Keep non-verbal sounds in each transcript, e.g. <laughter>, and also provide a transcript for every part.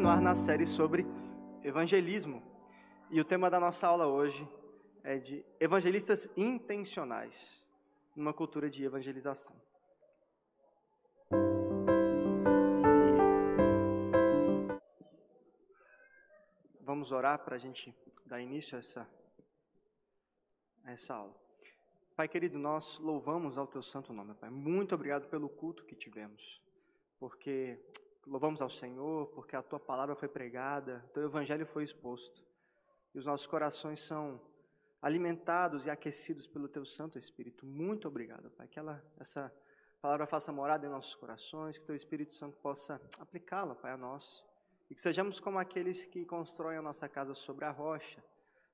continuar na série sobre evangelismo. E o tema da nossa aula hoje é de evangelistas intencionais numa cultura de evangelização. Vamos orar para a gente dar início a essa, a essa aula. Pai querido, nós louvamos ao teu santo nome, Pai. Muito obrigado pelo culto que tivemos, porque louvamos ao Senhor, porque a tua palavra foi pregada, o teu evangelho foi exposto, e os nossos corações são alimentados e aquecidos pelo teu Santo Espírito. Muito obrigado, Pai, que ela, essa palavra faça morada em nossos corações, que teu Espírito Santo possa aplicá-la, Pai, a nós, e que sejamos como aqueles que constroem a nossa casa sobre a rocha,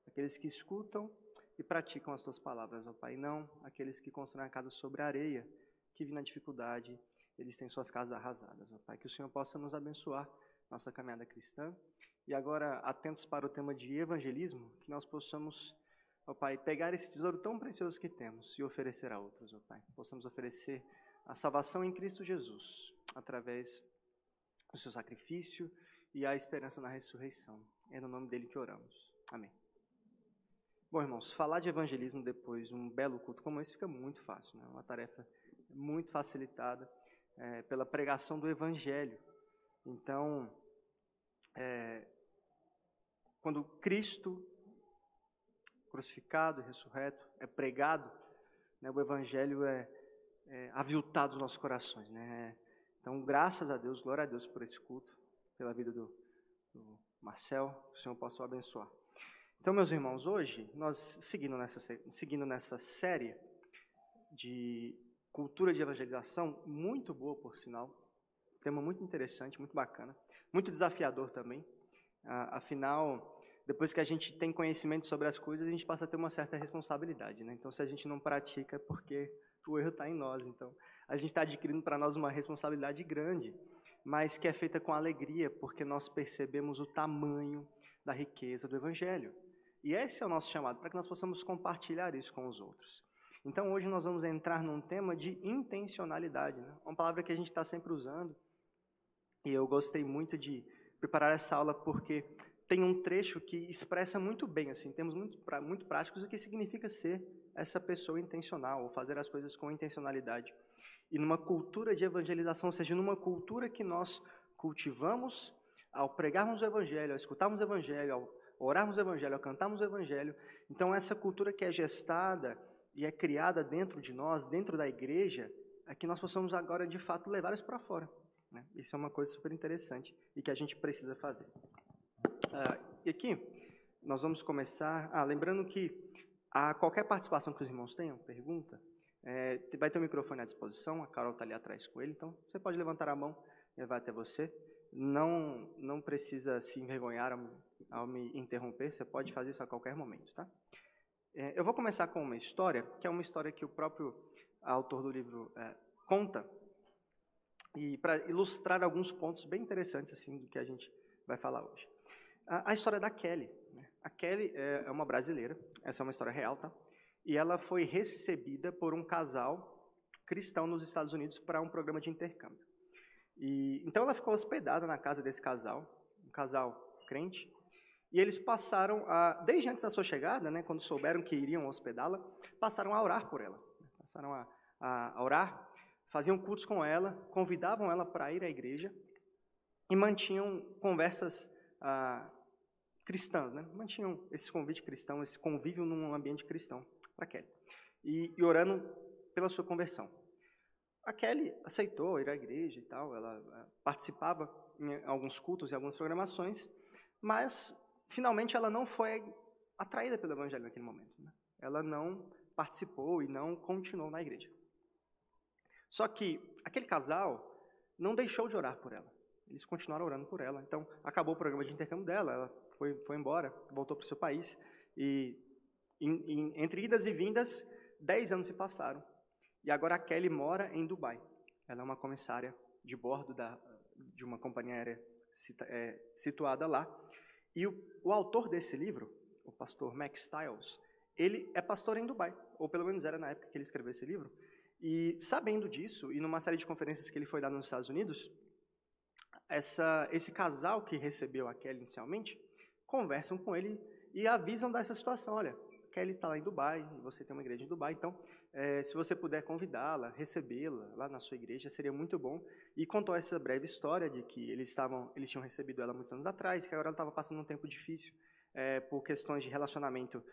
aqueles que escutam e praticam as tuas palavras, ó Pai, não aqueles que constroem a casa sobre a areia, que vi na dificuldade, eles têm suas casas arrasadas, ó Pai. Que o Senhor possa nos abençoar nossa caminhada cristã. E agora, atentos para o tema de evangelismo, que nós possamos, ó Pai, pegar esse tesouro tão precioso que temos e oferecer a outros, ó Pai. Possamos oferecer a salvação em Cristo Jesus, através do seu sacrifício e a esperança na ressurreição. É no nome dele que oramos. Amém. Bom, irmãos, falar de evangelismo depois de um belo culto como esse fica muito fácil, né? Uma tarefa muito facilitada é, pela pregação do evangelho. Então, é, quando Cristo crucificado ressurreto é pregado, né, o evangelho é, é aviltado nos nossos corações, né? Então, graças a Deus, glória a Deus por esse culto, pela vida do, do Marcel, que o Senhor possa o abençoar. Então, meus irmãos, hoje nós seguindo nessa, seguindo nessa série de cultura de evangelização, muito boa por sinal, tema muito interessante, muito bacana, muito desafiador também. Afinal, depois que a gente tem conhecimento sobre as coisas, a gente passa a ter uma certa responsabilidade. Né? Então, se a gente não pratica, é porque o erro está em nós. Então, a gente está adquirindo para nós uma responsabilidade grande, mas que é feita com alegria, porque nós percebemos o tamanho da riqueza do Evangelho. E esse é o nosso chamado, para que nós possamos compartilhar isso com os outros. Então, hoje nós vamos entrar num tema de intencionalidade, né? uma palavra que a gente está sempre usando. E eu gostei muito de preparar essa aula porque tem um trecho que expressa muito bem, assim, temos muito, muito práticos, o que significa ser essa pessoa intencional, ou fazer as coisas com intencionalidade. E numa cultura de evangelização, ou seja, numa cultura que nós cultivamos ao pregarmos o evangelho, ao escutarmos o evangelho, ao orarmos o Evangelho, a cantarmos o Evangelho. Então, essa cultura que é gestada e é criada dentro de nós, dentro da igreja, é que nós possamos agora, de fato, levar isso para fora. Né? Isso é uma coisa super interessante e que a gente precisa fazer. Ah, e aqui, nós vamos começar. Ah, lembrando que a qualquer participação que os irmãos tenham, pergunta, é, vai ter um microfone à disposição, a Carol está ali atrás com ele, então você pode levantar a mão, ele vai até você. Não, não precisa se envergonhar ao me interromper, você pode fazer isso a qualquer momento, tá? É, eu vou começar com uma história, que é uma história que o próprio autor do livro é, conta, e para ilustrar alguns pontos bem interessantes assim do que a gente vai falar hoje. A, a história da Kelly. Né? A Kelly é, é uma brasileira, essa é uma história real, tá? E ela foi recebida por um casal cristão nos Estados Unidos para um programa de intercâmbio. E, então ela ficou hospedada na casa desse casal, um casal crente, e eles passaram a, desde antes da sua chegada, né, quando souberam que iriam hospedá-la, passaram a orar por ela. Passaram a, a, orar, faziam cultos com ela, convidavam ela para ir à igreja e mantinham conversas ah, cristãs, né? mantinham esse convite cristão, esse convívio num ambiente cristão para Kelly. E, e orando pela sua conversão. A Kelly aceitou ir à igreja e tal, ela ah, participava em alguns cultos e algumas programações, mas finalmente ela não foi atraída pelo evangelho naquele momento. Né? Ela não participou e não continuou na igreja. Só que aquele casal não deixou de orar por ela. Eles continuaram orando por ela. Então, acabou o programa de intercâmbio dela, ela foi, foi embora, voltou para o seu país. E em, em, entre idas e vindas, dez anos se passaram. E agora a Kelly mora em Dubai. Ela é uma comissária de bordo da, de uma companhia aérea é, situada lá. E o, o autor desse livro, o pastor Max Stiles, ele é pastor em Dubai, ou pelo menos era na época que ele escreveu esse livro. E sabendo disso, e numa série de conferências que ele foi dar nos Estados Unidos, essa, esse casal que recebeu a Kelly inicialmente conversam com ele e avisam dessa situação. Olha, Kelly está lá em Dubai, e você tem uma igreja em Dubai, então, é, se você puder convidá-la, recebê-la lá na sua igreja, seria muito bom. E contou essa breve história de que eles estavam, eles tinham recebido ela muitos anos atrás, que agora ela estava passando um tempo difícil é, por questões de relacionamento.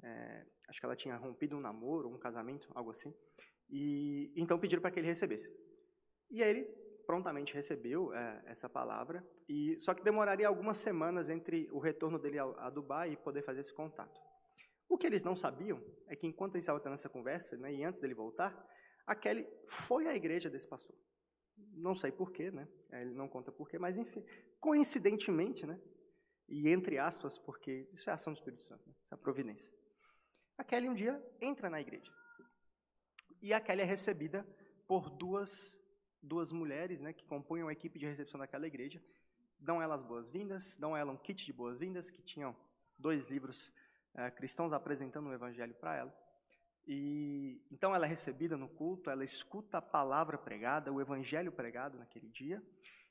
É, acho que ela tinha rompido um namoro, um casamento, algo assim. E então pediram para que ele recebesse. E aí ele prontamente recebeu é, essa palavra, e só que demoraria algumas semanas entre o retorno dele a, a Dubai e poder fazer esse contato. O que eles não sabiam é que enquanto eles estavam tendo essa conversa, né, e antes dele voltar, a Kelly foi à igreja desse pastor. Não sei porquê, né? Ele não conta porquê, mas enfim, coincidentemente, né? E entre aspas, porque isso é ação do Espírito Santo, né? essa providência. A Kelly um dia entra na igreja. E a Kelly é recebida por duas, duas mulheres né, que compunham a equipe de recepção daquela igreja. Dão elas boas-vindas, dão ela um kit de boas-vindas, que tinham dois livros é, cristãos apresentando o evangelho para ela. E então ela é recebida no culto, ela escuta a palavra pregada, o evangelho pregado naquele dia,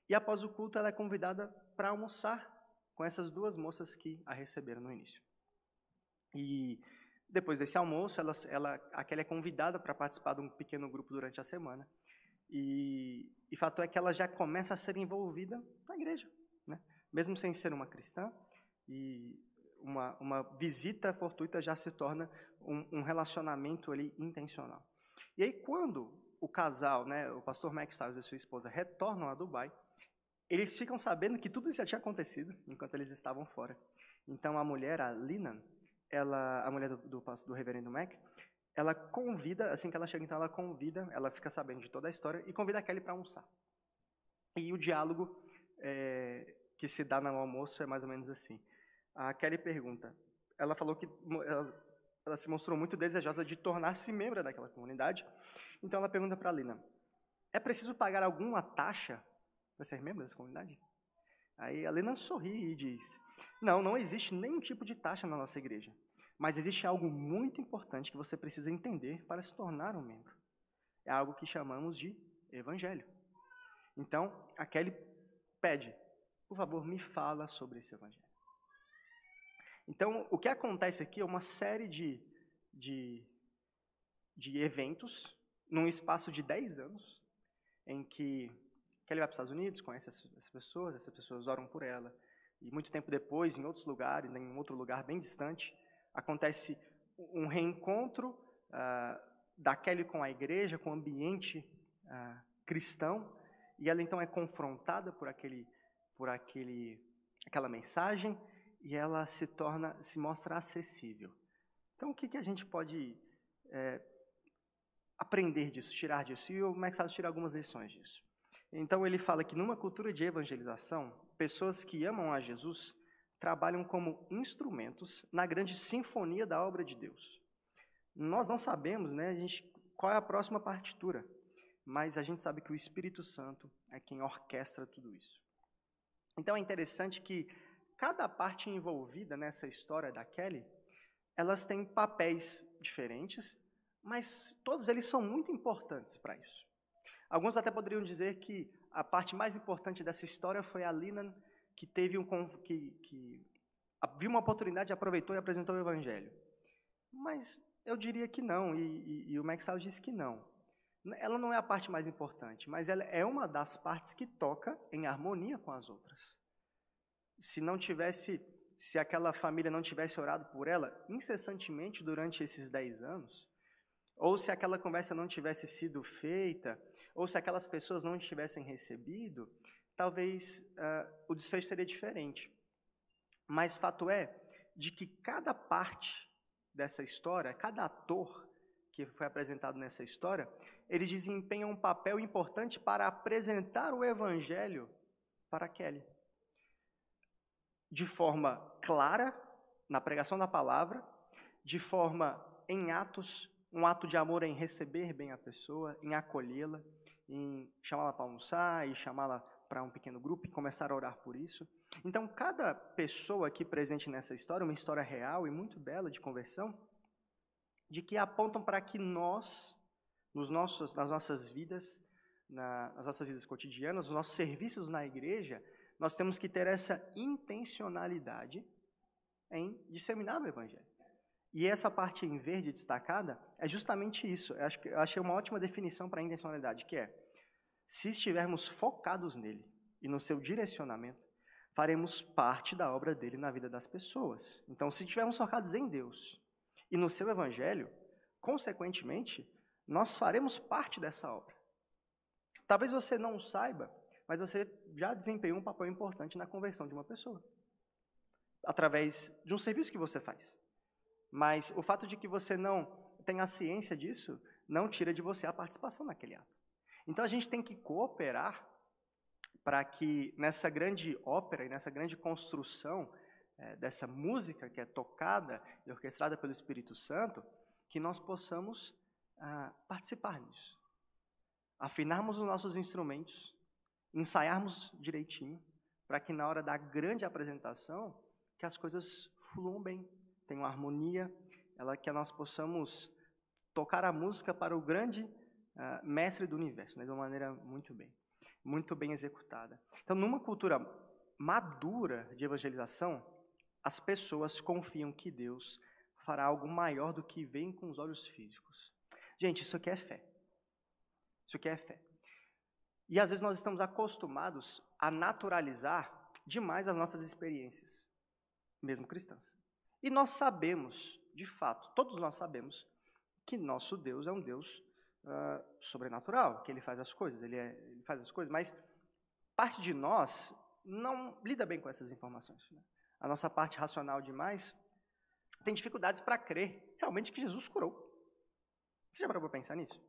e após o culto ela é convidada para almoçar com essas duas moças que a receberam no início. E depois desse almoço, ela, ela, aquela é convidada para participar de um pequeno grupo durante a semana. E, e fato é que ela já começa a ser envolvida na igreja, né? mesmo sem ser uma cristã. E uma, uma visita fortuita já se torna um, um, relacionamento ali intencional. E aí, quando o casal, né, o pastor Max Stiles e sua esposa retornam a Dubai, eles ficam sabendo que tudo isso já tinha acontecido enquanto eles estavam fora. Então, a mulher, a Lina, ela, a mulher do, do, do reverendo Mac, ela convida, assim que ela chega, então ela convida, ela fica sabendo de toda a história e convida a Kelly para almoçar. E o diálogo é, que se dá no almoço é mais ou menos assim. A Kelly pergunta. Ela falou que ela, ela se mostrou muito desejosa de tornar-se membro daquela comunidade. Então ela pergunta para a Lina: É preciso pagar alguma taxa para ser membro dessa comunidade? Aí a Lina sorri e diz: Não, não existe nenhum tipo de taxa na nossa igreja. Mas existe algo muito importante que você precisa entender para se tornar um membro. É algo que chamamos de evangelho. Então, a Kelly pede: Por favor, me fala sobre esse evangelho. Então, o que acontece aqui é uma série de, de, de eventos, num espaço de 10 anos, em que Kelly vai para os Estados Unidos, conhece essas pessoas, essas pessoas oram por ela. E muito tempo depois, em outros lugares, em outro lugar bem distante, acontece um reencontro uh, da Kelly com a igreja, com o ambiente uh, cristão, e ela então é confrontada por aquele, por aquele, aquela mensagem, e ela se torna, se mostra acessível. Então, o que, que a gente pode é, aprender disso, tirar disso? E o Max Harris tira algumas lições disso. Então, ele fala que numa cultura de evangelização, pessoas que amam a Jesus trabalham como instrumentos na grande sinfonia da obra de Deus. Nós não sabemos, né, a gente, qual é a próxima partitura, mas a gente sabe que o Espírito Santo é quem orquestra tudo isso. Então é interessante que cada parte envolvida nessa história da Kelly, elas têm papéis diferentes, mas todos eles são muito importantes para isso. Alguns até poderiam dizer que a parte mais importante dessa história foi a Lina que teve um que, que viu uma oportunidade, aproveitou e apresentou o evangelho. Mas eu diria que não, e, e, e o Max Sal disse que não. Ela não é a parte mais importante, mas ela é uma das partes que toca em harmonia com as outras se não tivesse, se aquela família não tivesse orado por ela incessantemente durante esses dez anos, ou se aquela conversa não tivesse sido feita, ou se aquelas pessoas não tivessem recebido, talvez uh, o desfecho seria diferente. Mas fato é de que cada parte dessa história, cada ator que foi apresentado nessa história, eles desempenham um papel importante para apresentar o evangelho para Kelly de forma clara na pregação da palavra, de forma em atos, um ato de amor em receber bem a pessoa, em acolhê-la, em chamá-la para almoçar e chamá-la para um pequeno grupo e começar a orar por isso. Então, cada pessoa aqui presente nessa história, uma história real e muito bela de conversão, de que apontam para que nós, nos nossos, nas nossas vidas, na, nas nossas vidas cotidianas, nos nossos serviços na igreja, nós temos que ter essa intencionalidade em disseminar o Evangelho. E essa parte em verde destacada é justamente isso. Eu, acho que, eu achei uma ótima definição para a intencionalidade, que é, se estivermos focados nele e no seu direcionamento, faremos parte da obra dele na vida das pessoas. Então, se estivermos focados em Deus e no seu Evangelho, consequentemente, nós faremos parte dessa obra. Talvez você não saiba, mas você já desempenhou um papel importante na conversão de uma pessoa, através de um serviço que você faz. Mas o fato de que você não tenha ciência disso, não tira de você a participação naquele ato. Então a gente tem que cooperar para que nessa grande ópera e nessa grande construção é, dessa música que é tocada e orquestrada pelo Espírito Santo, que nós possamos ah, participar disso. Afinarmos os nossos instrumentos, ensaiarmos direitinho, para que na hora da grande apresentação, que as coisas fluam bem, tenham harmonia, ela que nós possamos tocar a música para o grande uh, mestre do universo, né, de uma maneira muito bem, muito bem executada. Então, numa cultura madura de evangelização, as pessoas confiam que Deus fará algo maior do que vem com os olhos físicos. Gente, isso aqui é fé. Isso aqui é fé. E às vezes nós estamos acostumados a naturalizar demais as nossas experiências, mesmo cristãs. E nós sabemos, de fato, todos nós sabemos, que nosso Deus é um Deus uh, sobrenatural, que ele faz as coisas, ele, é, ele, faz as coisas, mas parte de nós não lida bem com essas informações. Né? A nossa parte racional demais tem dificuldades para crer realmente que Jesus curou. Você já parou para pensar nisso?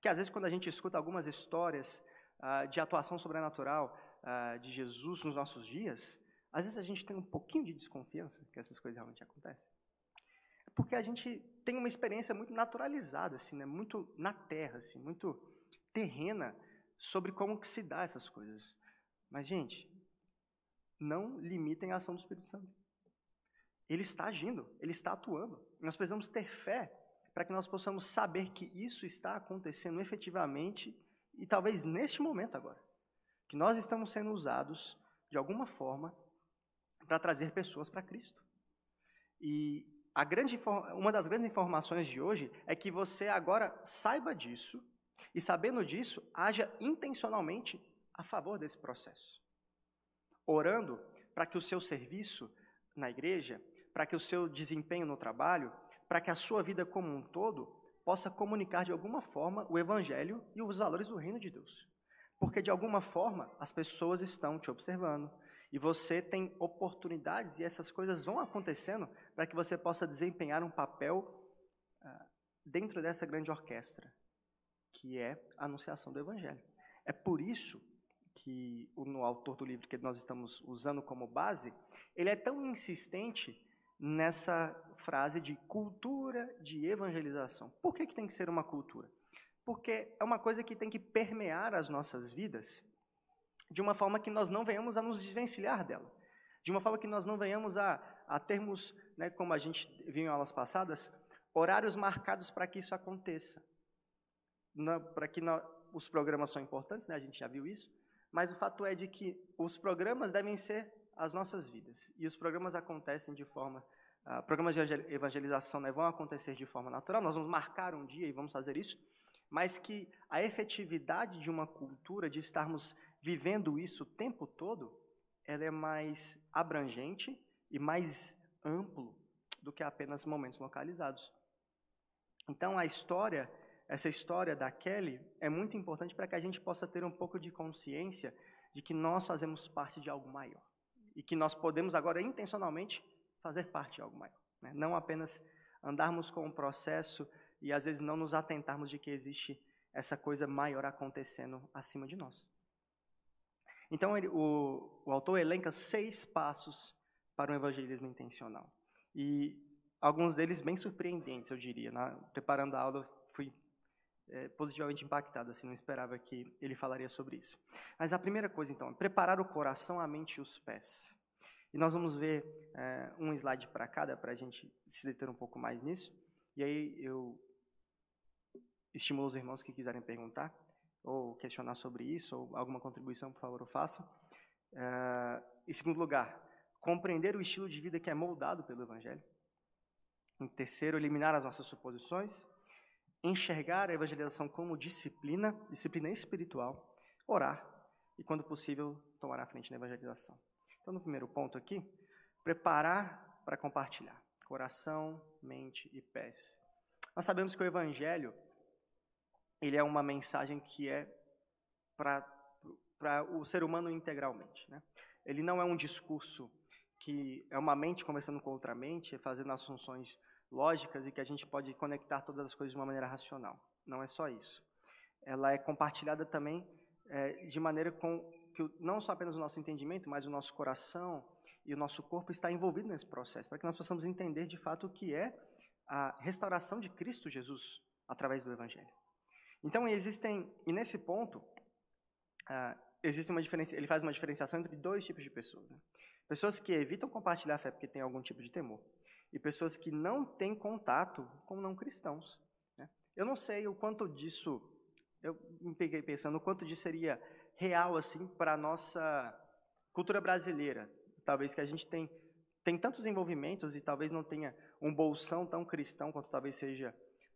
Que às vezes quando a gente escuta algumas histórias uh, de atuação sobrenatural uh, de Jesus nos nossos dias, às vezes a gente tem um pouquinho de desconfiança que essas coisas realmente acontecem. É porque a gente tem uma experiência muito naturalizada, assim, né? muito na terra, assim, muito terrena sobre como que se dá essas coisas. Mas, gente, não limitem a ação do Espírito Santo. Ele está agindo, ele está atuando. Nós precisamos ter fé para que nós possamos saber que isso está acontecendo efetivamente e talvez neste momento agora. Que nós estamos sendo usados de alguma forma para trazer pessoas para Cristo. E a grande, uma das grandes informações de hoje é que você agora saiba disso e, sabendo disso, haja intencionalmente a favor desse processo. Orando para que o seu serviço na igreja para que o seu desempenho no trabalho, para que a sua vida como um todo possa comunicar de alguma forma o evangelho e os valores do reino de Deus. Porque de alguma forma as pessoas estão te observando e você tem oportunidades e essas coisas vão acontecendo para que você possa desempenhar um papel uh, dentro dessa grande orquestra, que é a anunciação do evangelho. É por isso que o no autor do livro que nós estamos usando como base, ele é tão insistente nessa frase de cultura de evangelização. Por que, que tem que ser uma cultura? Porque é uma coisa que tem que permear as nossas vidas de uma forma que nós não venhamos a nos desvencilhar dela. De uma forma que nós não venhamos a, a termos, né, como a gente viu em aulas passadas, horários marcados para que isso aconteça. Para que os programas são importantes, né, a gente já viu isso, mas o fato é de que os programas devem ser as nossas vidas. E os programas acontecem de forma Uh, programas de evangelização né, vão acontecer de forma natural, nós vamos marcar um dia e vamos fazer isso, mas que a efetividade de uma cultura, de estarmos vivendo isso o tempo todo, ela é mais abrangente e mais amplo do que apenas momentos localizados. Então, a história, essa história da Kelly, é muito importante para que a gente possa ter um pouco de consciência de que nós fazemos parte de algo maior e que nós podemos agora intencionalmente fazer parte de algo maior. Né? Não apenas andarmos com o processo e às vezes não nos atentarmos de que existe essa coisa maior acontecendo acima de nós. Então, ele, o, o autor elenca seis passos para um evangelismo intencional. E alguns deles bem surpreendentes, eu diria. Na, preparando a aula, fui é, positivamente impactado, assim, não esperava que ele falaria sobre isso. Mas a primeira coisa, então, é preparar o coração, a mente e os pés. E nós vamos ver é, um slide para cada, para a gente se deter um pouco mais nisso. E aí eu estimulo os irmãos que quiserem perguntar, ou questionar sobre isso, ou alguma contribuição, por favor, façam. Uh, em segundo lugar, compreender o estilo de vida que é moldado pelo Evangelho. Em terceiro, eliminar as nossas suposições. Enxergar a evangelização como disciplina, disciplina espiritual. Orar e, quando possível, tomar a frente na evangelização. Então, no primeiro ponto aqui, preparar para compartilhar. Coração, mente e pés. Nós sabemos que o Evangelho ele é uma mensagem que é para o ser humano integralmente. Né? Ele não é um discurso que é uma mente conversando com outra mente, fazendo assunções lógicas e que a gente pode conectar todas as coisas de uma maneira racional. Não é só isso. Ela é compartilhada também é, de maneira com que não só apenas o nosso entendimento, mas o nosso coração e o nosso corpo está envolvido nesse processo, para que nós possamos entender de fato o que é a restauração de Cristo Jesus através do Evangelho. Então existem e nesse ponto uh, existe uma diferença. Ele faz uma diferenciação entre dois tipos de pessoas: né? pessoas que evitam compartilhar a fé porque têm algum tipo de temor e pessoas que não têm contato com não cristãos. Né? Eu não sei o quanto disso eu me peguei pensando o quanto disso seria real assim para a nossa cultura brasileira. Talvez que a gente tem, tem tantos envolvimentos e talvez não tenha um bolsão tão cristão quanto talvez seja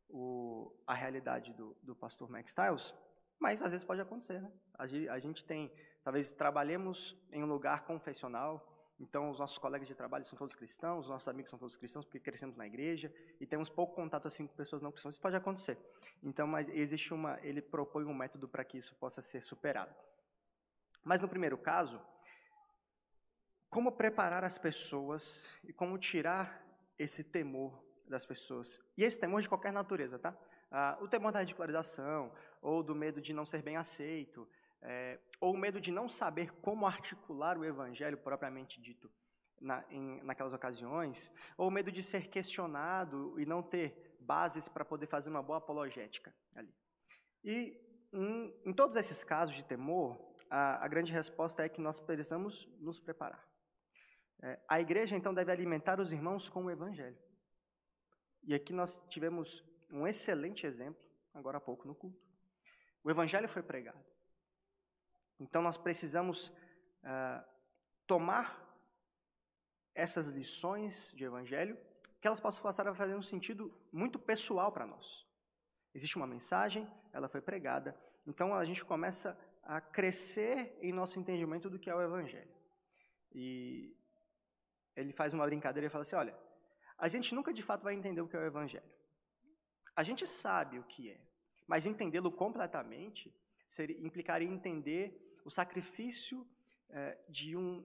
o, a realidade do, do pastor Max Stiles, mas às vezes pode acontecer. Né? A gente tem, talvez trabalhemos em um lugar confessional, então, os nossos colegas de trabalho são todos cristãos, os nossos amigos são todos cristãos, porque crescemos na igreja e temos pouco contato assim com pessoas não cristãs. Isso pode acontecer. Então, mas existe uma, ele propõe um método para que isso possa ser superado. Mas no primeiro caso, como preparar as pessoas e como tirar esse temor das pessoas? E esse temor de qualquer natureza, tá? Ah, o temor da ridicularização, ou do medo de não ser bem aceito, é, ou o medo de não saber como articular o evangelho propriamente dito na, em, naquelas ocasiões, ou o medo de ser questionado e não ter bases para poder fazer uma boa apologética ali. E em, em todos esses casos de temor, a, a, grande resposta é que nós precisamos nos preparar. É, a igreja, então, deve alimentar os irmãos com o evangelho. E aqui nós tivemos um excelente exemplo, agora há pouco, no culto. O evangelho foi pregado. Então nós precisamos uh, tomar essas lições de evangelho, que elas possam passar a fazer um sentido muito pessoal para nós. Existe uma mensagem, ela foi pregada, então a gente começa a crescer em nosso entendimento do que é o evangelho. E ele faz uma brincadeira e fala assim: olha, a gente nunca de fato vai entender o que é o evangelho. A gente sabe o que é, mas entendê-lo completamente seria, implicaria entender o sacrifício é, de um,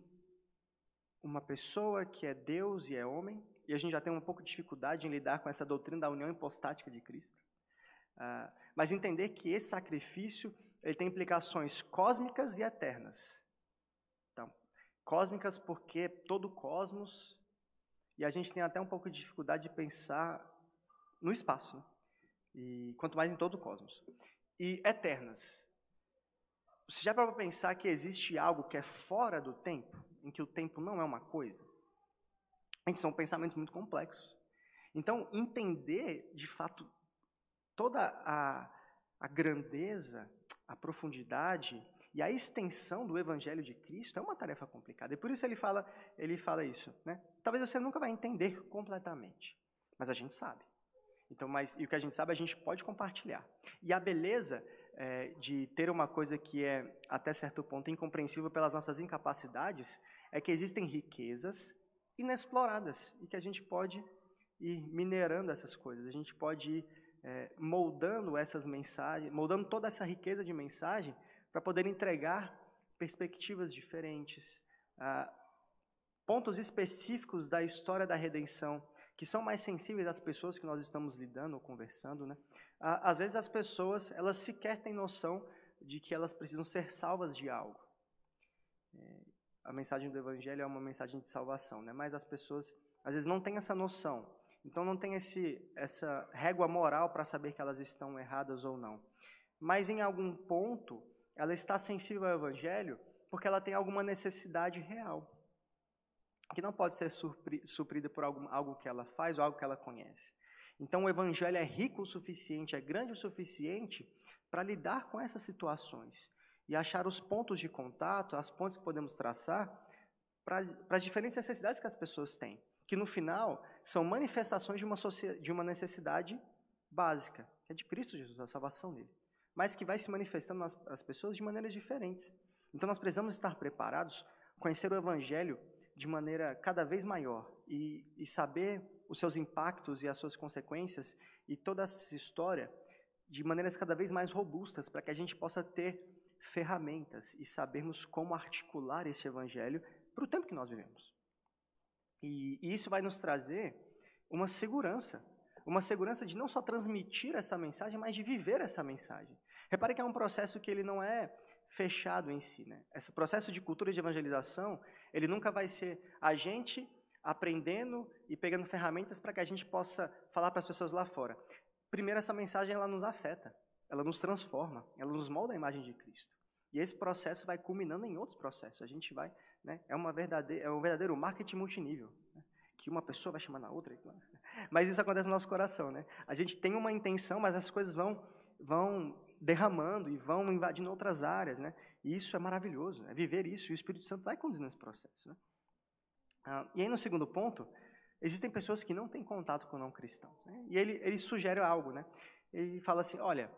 uma pessoa que é Deus e é homem, e a gente já tem um pouco de dificuldade em lidar com essa doutrina da união hipostática de Cristo. Uh, mas entender que esse sacrifício ele tem implicações cósmicas e eternas. Então, cósmicas porque todo o cosmos, e a gente tem até um pouco de dificuldade de pensar no espaço, né? e quanto mais em todo o cosmos. E eternas, você já para pensar que existe algo que é fora do tempo, em que o tempo não é uma coisa? São pensamentos muito complexos. Então, entender de fato toda a, a grandeza, a profundidade e a extensão do Evangelho de Cristo é uma tarefa complicada. E por isso ele fala, ele fala isso. Né? Talvez você nunca vai entender completamente, mas a gente sabe. Então, mas, e o que a gente sabe, a gente pode compartilhar. E a beleza é, de ter uma coisa que é, até certo ponto, incompreensível pelas nossas incapacidades, é que existem riquezas inexploradas e que a gente pode ir minerando essas coisas, a gente pode ir é, moldando essas mensagens, moldando toda essa riqueza de mensagem para poder entregar perspectivas diferentes, ah, pontos específicos da história da redenção que são mais sensíveis às pessoas que nós estamos lidando ou conversando, né? Às vezes as pessoas, elas sequer têm noção de que elas precisam ser salvas de algo. É, a mensagem do Evangelho é uma mensagem de salvação, né? Mas as pessoas, às vezes, não têm essa noção. Então, não tem esse, essa régua moral para saber que elas estão erradas ou não. Mas, em algum ponto, ela está sensível ao Evangelho porque ela tem alguma necessidade real que não pode ser suprida por algo, algo que ela faz ou algo que ela conhece. Então, o Evangelho é rico o suficiente, é grande o suficiente para lidar com essas situações e achar os pontos de contato, as pontes que podemos traçar para, as diferentes necessidades que as pessoas têm, que no final são manifestações de uma, de uma necessidade básica, que é de Cristo Jesus, a salvação dele, mas que vai se manifestando nas as pessoas de maneiras diferentes. Então nós precisamos estar preparados, conhecer o Evangelho de maneira cada vez maior e, e saber os seus impactos e as suas consequências e toda essa história de maneiras cada vez mais robustas para que a gente possa ter ferramentas e sabermos como articular esse evangelho para o tempo que nós vivemos. E, e isso vai nos trazer uma segurança, uma segurança de não só transmitir essa mensagem, mas de viver essa mensagem. Repare que é um processo que ele não é fechado em si, né? Esse processo de cultura de evangelização, ele nunca vai ser a gente aprendendo e pegando ferramentas para que a gente possa falar para as pessoas lá fora. Primeiro, essa mensagem ela nos afeta, ela nos transforma, ela nos molda a imagem de Cristo. E esse processo vai culminando em outros processos. A gente vai, né, é, uma verdadeira, é um verdadeiro marketing multinível, né, que uma pessoa vai chamar na outra. <laughs> Mas isso acontece no nosso coração, né? A gente tem uma intenção, mas as coisas vão, vão derramando e vão invadindo outras áreas, né? E isso é maravilhoso, é viver isso. E o Espírito Santo vai conduzindo esse processo, né? Ah, e aí no segundo ponto, existem pessoas que não têm contato com não cristãos. Né? E ele, ele sugere algo, né? Ele fala assim, olha,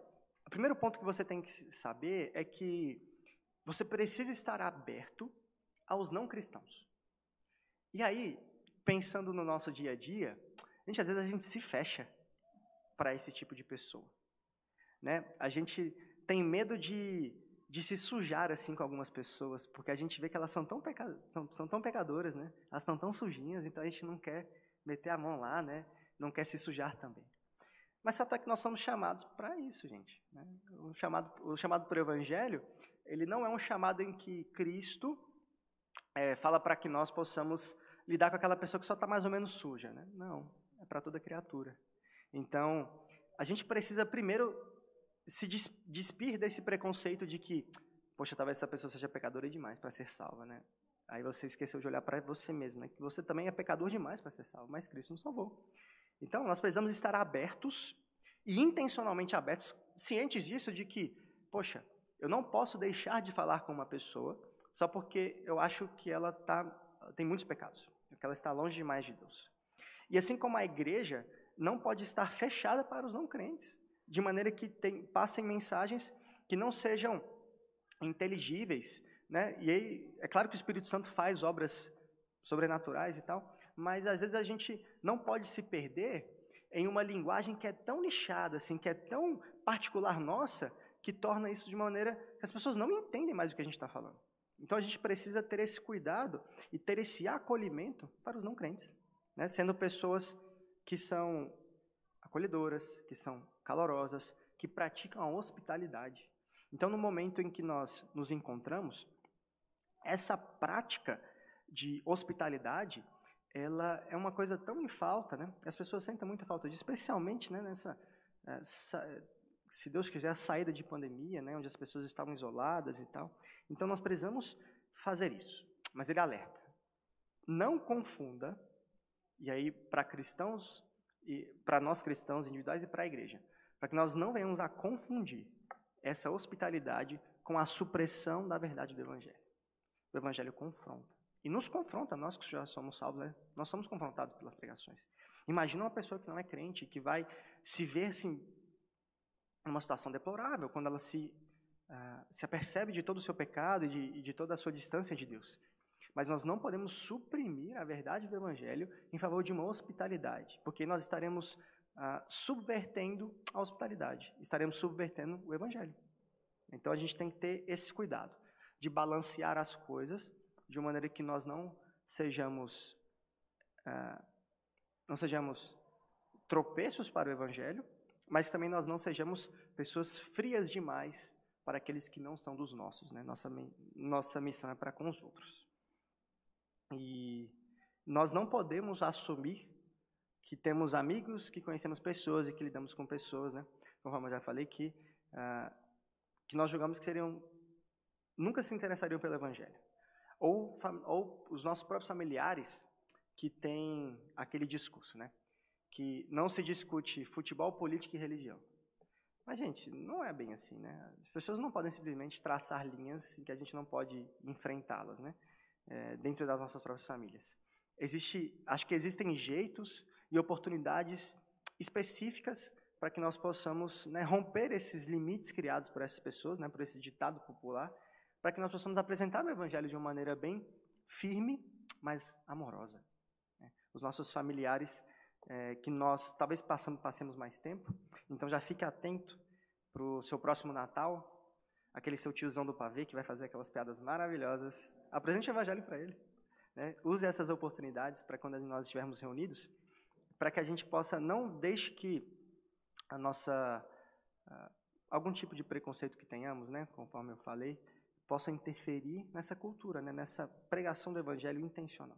o primeiro ponto que você tem que saber é que você precisa estar aberto aos não cristãos. E aí, pensando no nosso dia a dia, a gente às vezes a gente se fecha para esse tipo de pessoa, né? A gente tem medo de, de se sujar assim com algumas pessoas, porque a gente vê que elas são tão, peca, são, são tão pecadoras, né? Elas estão tão sujinhas, então a gente não quer meter a mão lá, né? Não quer se sujar também. Mas fato é que nós somos chamados para isso, gente. Né? O, chamado, o chamado por Evangelho, ele não é um chamado em que Cristo é, fala para que nós possamos lidar com aquela pessoa que só está mais ou menos suja. Né? Não, é para toda criatura. Então, a gente precisa primeiro se despir desse preconceito de que, poxa, talvez essa pessoa seja pecadora demais para ser salva, né? Aí você esqueceu de olhar para você mesmo, né? Que você também é pecador demais para ser salvo, mas Cristo nos salvou. Então, nós precisamos estar abertos e intencionalmente abertos, cientes disso de que, poxa, eu não posso deixar de falar com uma pessoa só porque eu acho que ela tá, tem muitos pecados, que ela está longe demais de Deus. E assim como a igreja não pode estar fechada para os não crentes, de maneira que tem, passem mensagens que não sejam inteligíveis, né? E aí, é claro que o Espírito Santo faz obras sobrenaturais e tal, mas às vezes a gente não pode se perder em uma linguagem que é tão nichada, assim, que é tão particular nossa, que torna isso de maneira que as pessoas não entendem mais o que a gente está falando. Então a gente precisa ter esse cuidado e ter esse acolhimento para os não crentes, né? sendo pessoas que são acolhedoras, que são calorosas, que praticam a hospitalidade. Então, no momento em que nós nos encontramos, essa prática de hospitalidade ela é uma coisa tão em falta, né? As pessoas sentem muita falta disso, especialmente né, nessa, essa, se Deus quiser, a saída de pandemia, né, onde as pessoas estavam isoladas e tal. Então nós precisamos fazer isso. Mas ele alerta: não confunda. E aí para cristãos para nós cristãos individuais e para a igreja, para que nós não venhamos a confundir essa hospitalidade com a supressão da verdade do evangelho. O evangelho confronta. E nos confronta, nós que já somos salvos, né? nós somos confrontados pelas pregações. Imagina uma pessoa que não é crente, que vai se ver assim, numa situação deplorável, quando ela se, uh, se apercebe de todo o seu pecado e de, de toda a sua distância de Deus. Mas nós não podemos suprimir a verdade do Evangelho em favor de uma hospitalidade, porque nós estaremos uh, subvertendo a hospitalidade, estaremos subvertendo o Evangelho. Então a gente tem que ter esse cuidado de balancear as coisas de uma maneira que nós não sejamos uh, não sejamos tropeços para o evangelho, mas também nós não sejamos pessoas frias demais para aqueles que não são dos nossos, né? Nossa nossa missão é para com os outros. E nós não podemos assumir que temos amigos, que conhecemos pessoas e que lidamos com pessoas, né? Conforme eu já falei que uh, que nós julgamos que seriam nunca se interessariam pelo evangelho ou, ou os nossos próprios familiares que têm aquele discurso, né? que não se discute futebol, política e religião. Mas, gente, não é bem assim, né? As pessoas não podem simplesmente traçar linhas em que a gente não pode enfrentá-las, né? É, dentro das nossas próprias famílias. Existe, acho que existem jeitos e oportunidades específicas para que nós possamos né, romper esses limites criados por essas pessoas, né, por esse ditado popular, para que nós possamos apresentar o Evangelho de uma maneira bem firme, mas amorosa. Né? Os nossos familiares é, que nós talvez passamos, passemos mais tempo. Então já fique atento para o seu próximo Natal, aquele seu tiozão do pavê que vai fazer aquelas piadas maravilhosas. Apresente o evangelho para ele. Né? Use essas oportunidades para quando nós estivermos reunidos, para que a gente possa, não deixe que a nossa, uh, algum tipo de preconceito que tenhamos, né, conforme eu falei, possa interferir nessa cultura, né, nessa pregação do evangelho intencional.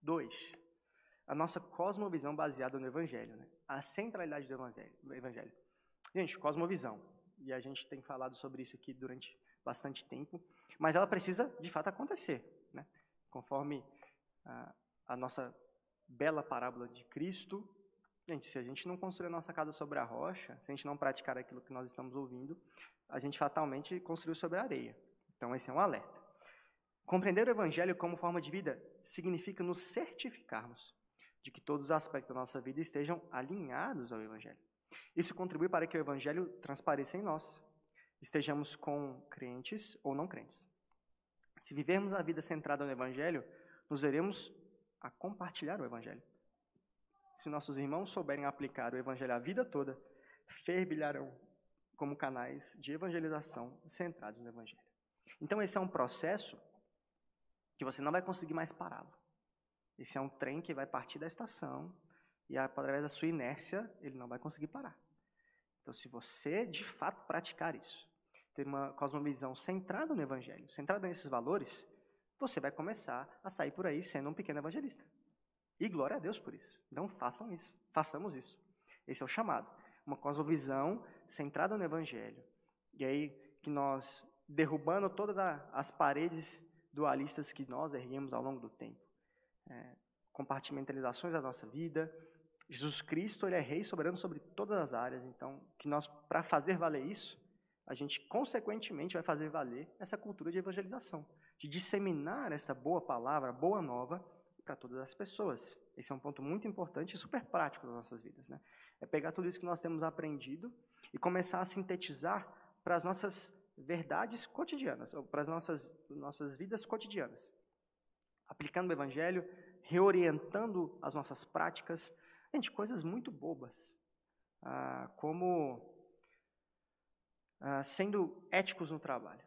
Dois, a nossa cosmovisão baseada no Evangelho, né? a centralidade do evangelho, do evangelho. Gente, cosmovisão, e a gente tem falado sobre isso aqui durante bastante tempo, mas ela precisa de fato acontecer, né? conforme a, a nossa bela parábola de Cristo. Gente, se a gente não construir a nossa casa sobre a rocha, se a gente não praticar aquilo que nós estamos ouvindo, a gente fatalmente construiu sobre a areia. Então, esse é um alerta. Compreender o Evangelho como forma de vida significa nos certificarmos de que todos os aspectos da nossa vida estejam alinhados ao Evangelho. Isso contribui para que o Evangelho transpareça em nós, estejamos com crentes ou não crentes. Se vivermos a vida centrada no Evangelho, nos veremos a compartilhar o Evangelho. Se nossos irmãos souberem aplicar o Evangelho a vida toda, fervilharão como canais de evangelização centrados no Evangelho. Então, esse é um processo que você não vai conseguir mais pará-lo. Esse é um trem que vai partir da estação e, através da sua inércia, ele não vai conseguir parar. Então, se você de fato praticar isso, ter uma cosmovisão centrada no Evangelho, centrada nesses valores, você vai começar a sair por aí sendo um pequeno evangelista. E glória a Deus por isso. Então, façam isso. Façamos isso. Esse é o chamado. Uma cosmovisão centrada no Evangelho. E aí, que nós, derrubando todas as paredes dualistas que nós erguemos ao longo do tempo, é, compartimentalizações da nossa vida. Jesus Cristo ele é rei soberano sobre todas as áreas, então que nós para fazer valer isso, a gente consequentemente vai fazer valer essa cultura de evangelização, de disseminar essa boa palavra, boa nova para todas as pessoas. Esse é um ponto muito importante e super prático das nossas vidas, né? É pegar tudo isso que nós temos aprendido e começar a sintetizar para as nossas verdades cotidianas, ou para as nossas nossas vidas cotidianas aplicando o Evangelho, reorientando as nossas práticas. Gente, coisas muito bobas, ah, como ah, sendo éticos no trabalho,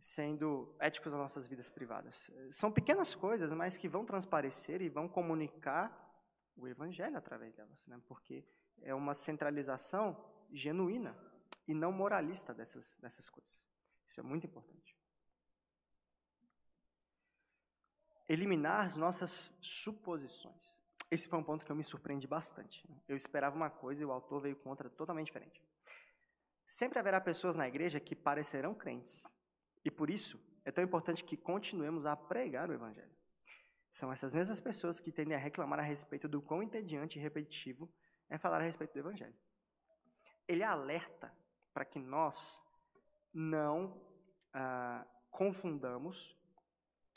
sendo éticos nas nossas vidas privadas. São pequenas coisas, mas que vão transparecer e vão comunicar o Evangelho através delas, né? porque é uma centralização genuína e não moralista dessas, dessas coisas. Isso é muito importante. eliminar as nossas suposições. Esse foi um ponto que eu me surpreendi bastante. Eu esperava uma coisa e o autor veio com outra totalmente diferente. Sempre haverá pessoas na igreja que parecerão crentes. E por isso é tão importante que continuemos a pregar o evangelho. São essas mesmas pessoas que tendem a reclamar a respeito do quão entediante e repetitivo é falar a respeito do evangelho. Ele alerta para que nós não ah, confundamos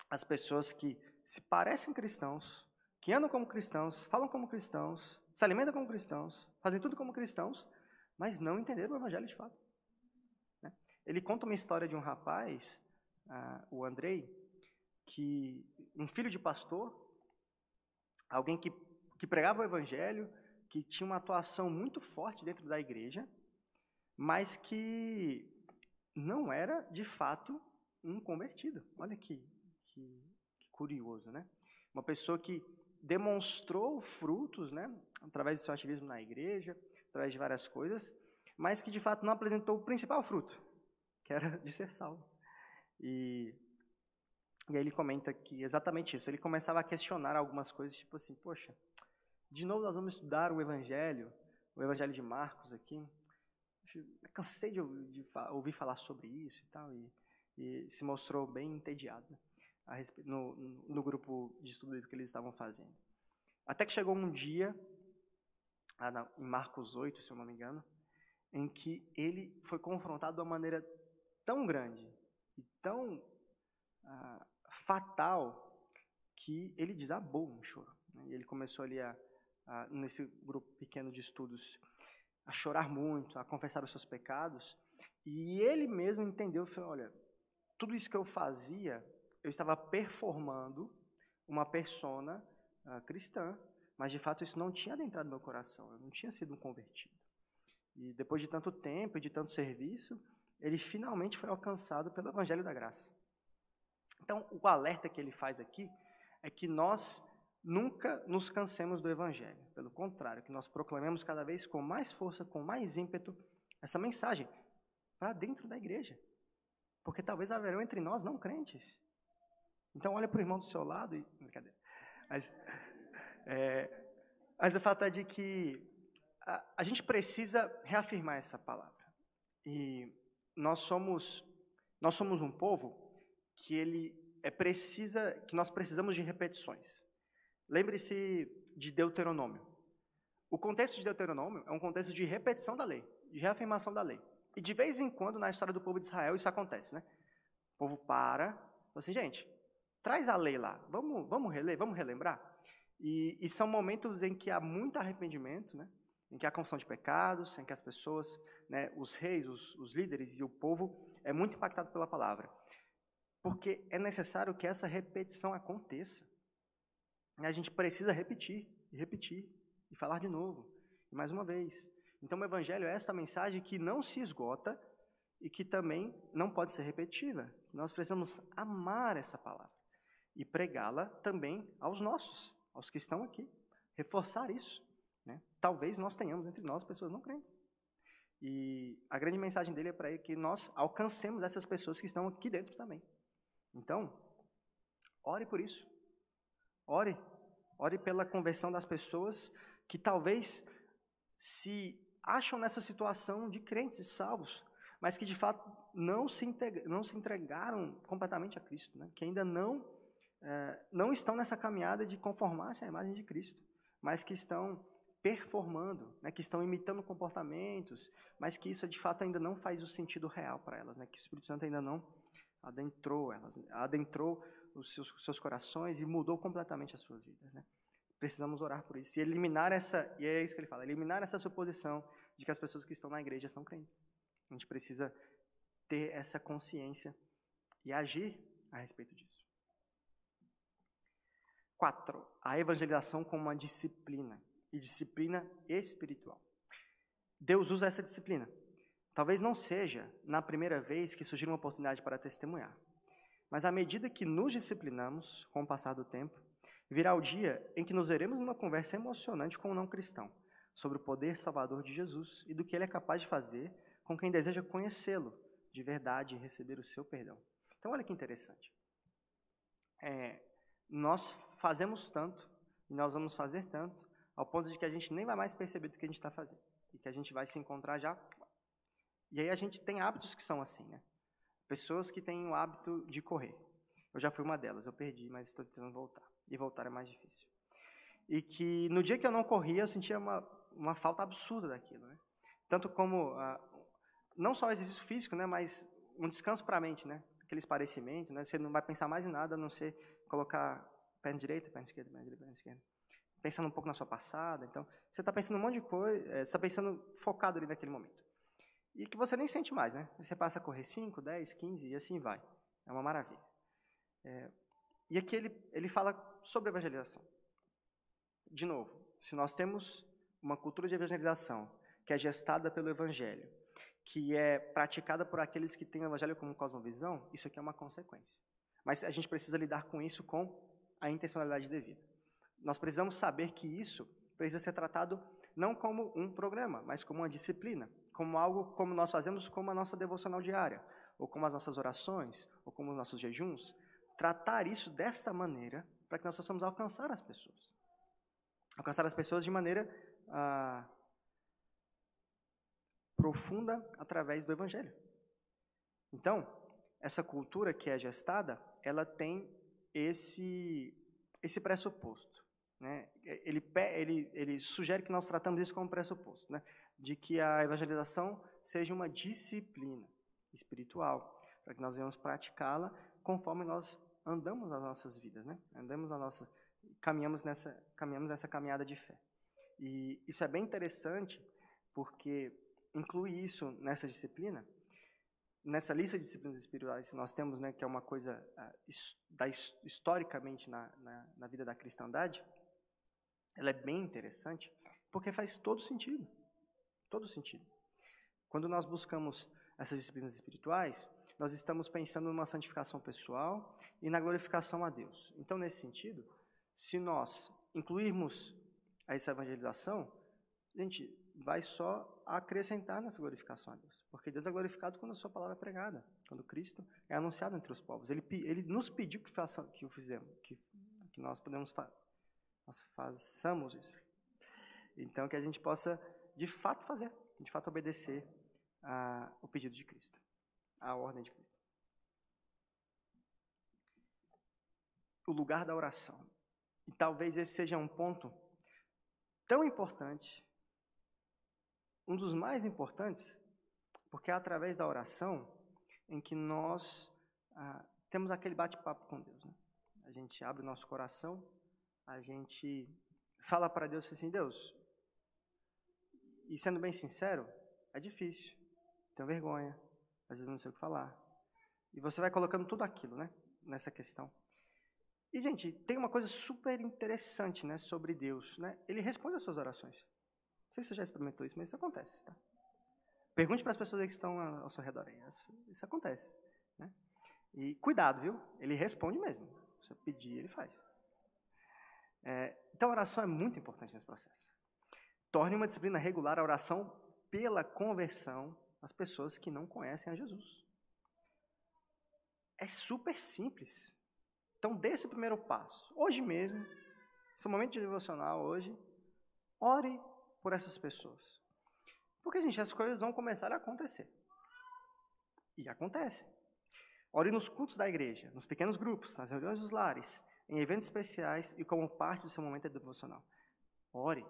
as pessoas que se parecem cristãos, que andam como cristãos, falam como cristãos, se alimentam como cristãos, fazem tudo como cristãos, mas não entenderam o evangelho de fato. Né? Ele conta uma história de um rapaz, uh, o Andrei, que um filho de pastor, alguém que, que pregava o evangelho, que tinha uma atuação muito forte dentro da igreja, mas que não era de fato um convertido. Olha que que, que curioso, né? Uma pessoa que demonstrou frutos, né, através do seu ativismo na igreja, através de várias coisas, mas que de fato não apresentou o principal fruto, que era de ser salvo. E, e aí ele comenta que exatamente isso. Ele começava a questionar algumas coisas, tipo assim, poxa, de novo nós vamos estudar o Evangelho, o Evangelho de Marcos aqui. Eu cansei de, ouvir, de ouvir falar sobre isso e tal, e, e se mostrou bem entediado. No, no, grupo de estudo que eles estavam fazendo. Até que chegou um dia, em Marcos 8, se eu não me engano, em que ele foi confrontado de uma maneira tão grande e tão ah, fatal que ele desabou um choro. Né? Ele começou ali a, a, nesse grupo pequeno de estudos a chorar muito, a confessar os seus pecados. E ele mesmo entendeu, falou, olha, tudo isso que eu fazia, eu estava performando uma persona uh, cristã, mas de fato isso não tinha adentrado no meu coração, eu não tinha sido um convertido. E depois de tanto tempo e de tanto serviço, ele finalmente foi alcançado pelo Evangelho da Graça. Então, o alerta que ele faz aqui é que nós nunca nos cansemos do Evangelho. Pelo contrário, que nós proclamemos cada vez com mais força, com mais ímpeto, essa mensagem para dentro da igreja. Porque talvez haverão entre nós não crentes. Então, olha para o irmão do seu lado e. Brincadeira. Mas, é, mas o fato é de que a, a gente precisa reafirmar essa palavra. E nós somos, nós somos um povo que ele é precisa, que nós precisamos de repetições. Lembre-se de Deuteronômio. O contexto de Deuteronômio é um contexto de repetição da lei, de reafirmação da lei. E de vez em quando, na história do povo de Israel, isso acontece, né? O povo para, fala assim, gente, traz a lei lá, vamos, vamos reler, vamos relembrar. E, e são momentos em que há muito arrependimento, né? em que há confissão de pecados, em que as pessoas, né, os reis, os, os líderes e o povo é muito impactado pela palavra. Porque é necessário que essa repetição aconteça. A gente precisa repetir, e repetir, e falar de novo, e mais uma vez. Então, o Evangelho é esta mensagem que não se esgota e que também não pode ser repetida. Nós precisamos amar essa palavra e pregá-la também aos nossos, aos que estão aqui. Reforçar isso. Né? Talvez nós tenhamos entre nós pessoas não crentes. E a grande mensagem dele é para que nós alcancemos essas pessoas que estão aqui dentro também. Então, ore por isso. Ore. Ore pela conversão das pessoas que talvez se acham nessa situação de crentes e salvos, mas que de fato não se, não se entregaram completamente a Cristo, né? que ainda não, não estão nessa caminhada de conformar-se à imagem de Cristo, mas que estão performando, né? que estão imitando comportamentos, mas que isso de fato ainda não faz o sentido real para elas, né? que o Espírito Santo ainda não adentrou elas, adentrou os seus, seus corações e mudou completamente as suas vidas. Né? Precisamos orar por isso e eliminar essa, e é isso que ele fala, eliminar essa suposição de que as pessoas que estão na igreja são crentes. A gente precisa ter essa consciência e agir a respeito disso. Quatro, a evangelização como uma disciplina e disciplina espiritual. Deus usa essa disciplina Talvez não seja na primeira vez que surgir uma oportunidade para testemunhar, mas à medida que nos disciplinamos com o passar do tempo, virá o dia em que nos veremos numa conversa emocionante com um não cristão sobre o poder salvador de Jesus e do que ele é capaz de fazer com quem deseja conhecê-lo de verdade e receber o seu perdão. Então, olha que interessante. É, nós fazemos tanto e nós vamos fazer tanto ao ponto de que a gente nem vai mais perceber do que a gente está fazendo e que a gente vai se encontrar já e aí a gente tem hábitos que são assim, né? Pessoas que têm o hábito de correr. Eu já fui uma delas, eu perdi, mas estou tentando voltar. E voltar é mais difícil. E que no dia que eu não corria, eu sentia uma, uma falta absurda daquilo, né? Tanto como, ah, não só exercício físico, né? Mas um descanso para a mente, né? Aqueles parecimentos, né? Você não vai pensar mais em nada, a não ser colocar perna direita, perna esquerda, perna direita, perna esquerda. Pensando um pouco na sua passada. Então, você está pensando um monte de coisa, eh, você está pensando focado ali naquele momento e que você nem sente mais, né? Você passa a correr 5, 10, 15 e assim vai. É uma maravilha. É, e aqui ele, ele fala sobre evangelização. De novo, se nós temos uma cultura de evangelização que é gestada pelo Evangelho, que é praticada por aqueles que têm o Evangelho como cosmovisão, isso aqui é uma consequência. Mas a gente precisa lidar com isso com a intencionalidade devida. Nós precisamos saber que isso precisa ser tratado não como um programa, mas como uma disciplina como algo como nós fazemos como a nossa devocional diária, ou como as nossas orações, ou como os nossos jejuns, tratar isso dessa maneira para que nós possamos alcançar as pessoas. Alcançar as pessoas de maneira ah, profunda através do Evangelho. Então, essa cultura que é gestada, ela tem esse, esse pressuposto. Né? Ele, ele, ele sugere que nós tratamos isso como pressuposto, né? de que a evangelização seja uma disciplina espiritual, para que nós venhamos praticá-la conforme nós andamos nas nossas vidas, né? andamos na nossa, caminhamos nessa, caminhamos nessa caminhada de fé. E isso é bem interessante, porque inclui isso nessa disciplina, nessa lista de disciplinas espirituais que nós temos, né, que é uma coisa uh, da, historicamente na, na, na, vida da cristandade, ela é bem interessante, porque faz todo sentido. Todo sentido. Quando nós buscamos essas disciplinas espirituais, nós estamos pensando numa santificação pessoal e na glorificação a Deus. Então, nesse sentido, se nós incluirmos essa evangelização, gente, vai só acrescentar nessa glorificação a Deus. Porque Deus é glorificado quando a sua palavra é pregada, quando Cristo é anunciado entre os povos. Ele, ele nos pediu que, faça, que o fizemos, que, que nós podemos fa nós façamos isso. Então, que a gente possa, de fato, fazer, de fato, obedecer a, o pedido de Cristo, a ordem de Cristo. O lugar da oração. E talvez esse seja um ponto tão importante um dos mais importantes, porque é através da oração em que nós ah, temos aquele bate-papo com Deus. Né? A gente abre o nosso coração, a gente fala para Deus assim: Deus, e sendo bem sincero, é difícil, tenho vergonha, às vezes não sei o que falar. E você vai colocando tudo aquilo né, nessa questão. E, gente, tem uma coisa super interessante né, sobre Deus. Né? Ele responde às suas orações sei se você já experimentou isso, mas isso acontece. Tá? Pergunte para as pessoas que estão ao seu redor. Isso, isso acontece. Né? E cuidado, viu? Ele responde mesmo. Se você pedir, ele faz. É, então, a oração é muito importante nesse processo. Torne uma disciplina regular a oração pela conversão das pessoas que não conhecem a Jesus. É super simples. Então, dê esse primeiro passo. Hoje mesmo, esse momento de devocional hoje, ore por essas pessoas. Porque, gente, as coisas vão começar a acontecer. E acontecem. Ore nos cultos da igreja, nos pequenos grupos, nas reuniões dos lares, em eventos especiais e como parte do seu momento devocional. Ore.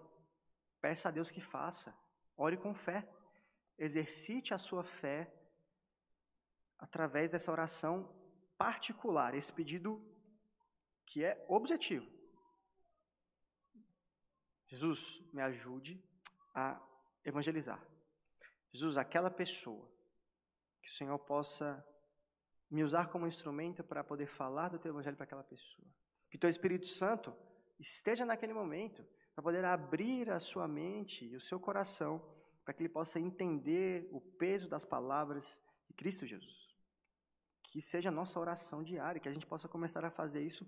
Peça a Deus que faça. Ore com fé. Exercite a sua fé através dessa oração particular, esse pedido que é objetivo. Jesus, me ajude a evangelizar. Jesus, aquela pessoa, que o Senhor possa me usar como instrumento para poder falar do teu evangelho para aquela pessoa. Que teu Espírito Santo esteja naquele momento para poder abrir a sua mente e o seu coração para que ele possa entender o peso das palavras de Cristo Jesus. Que seja a nossa oração diária, que a gente possa começar a fazer isso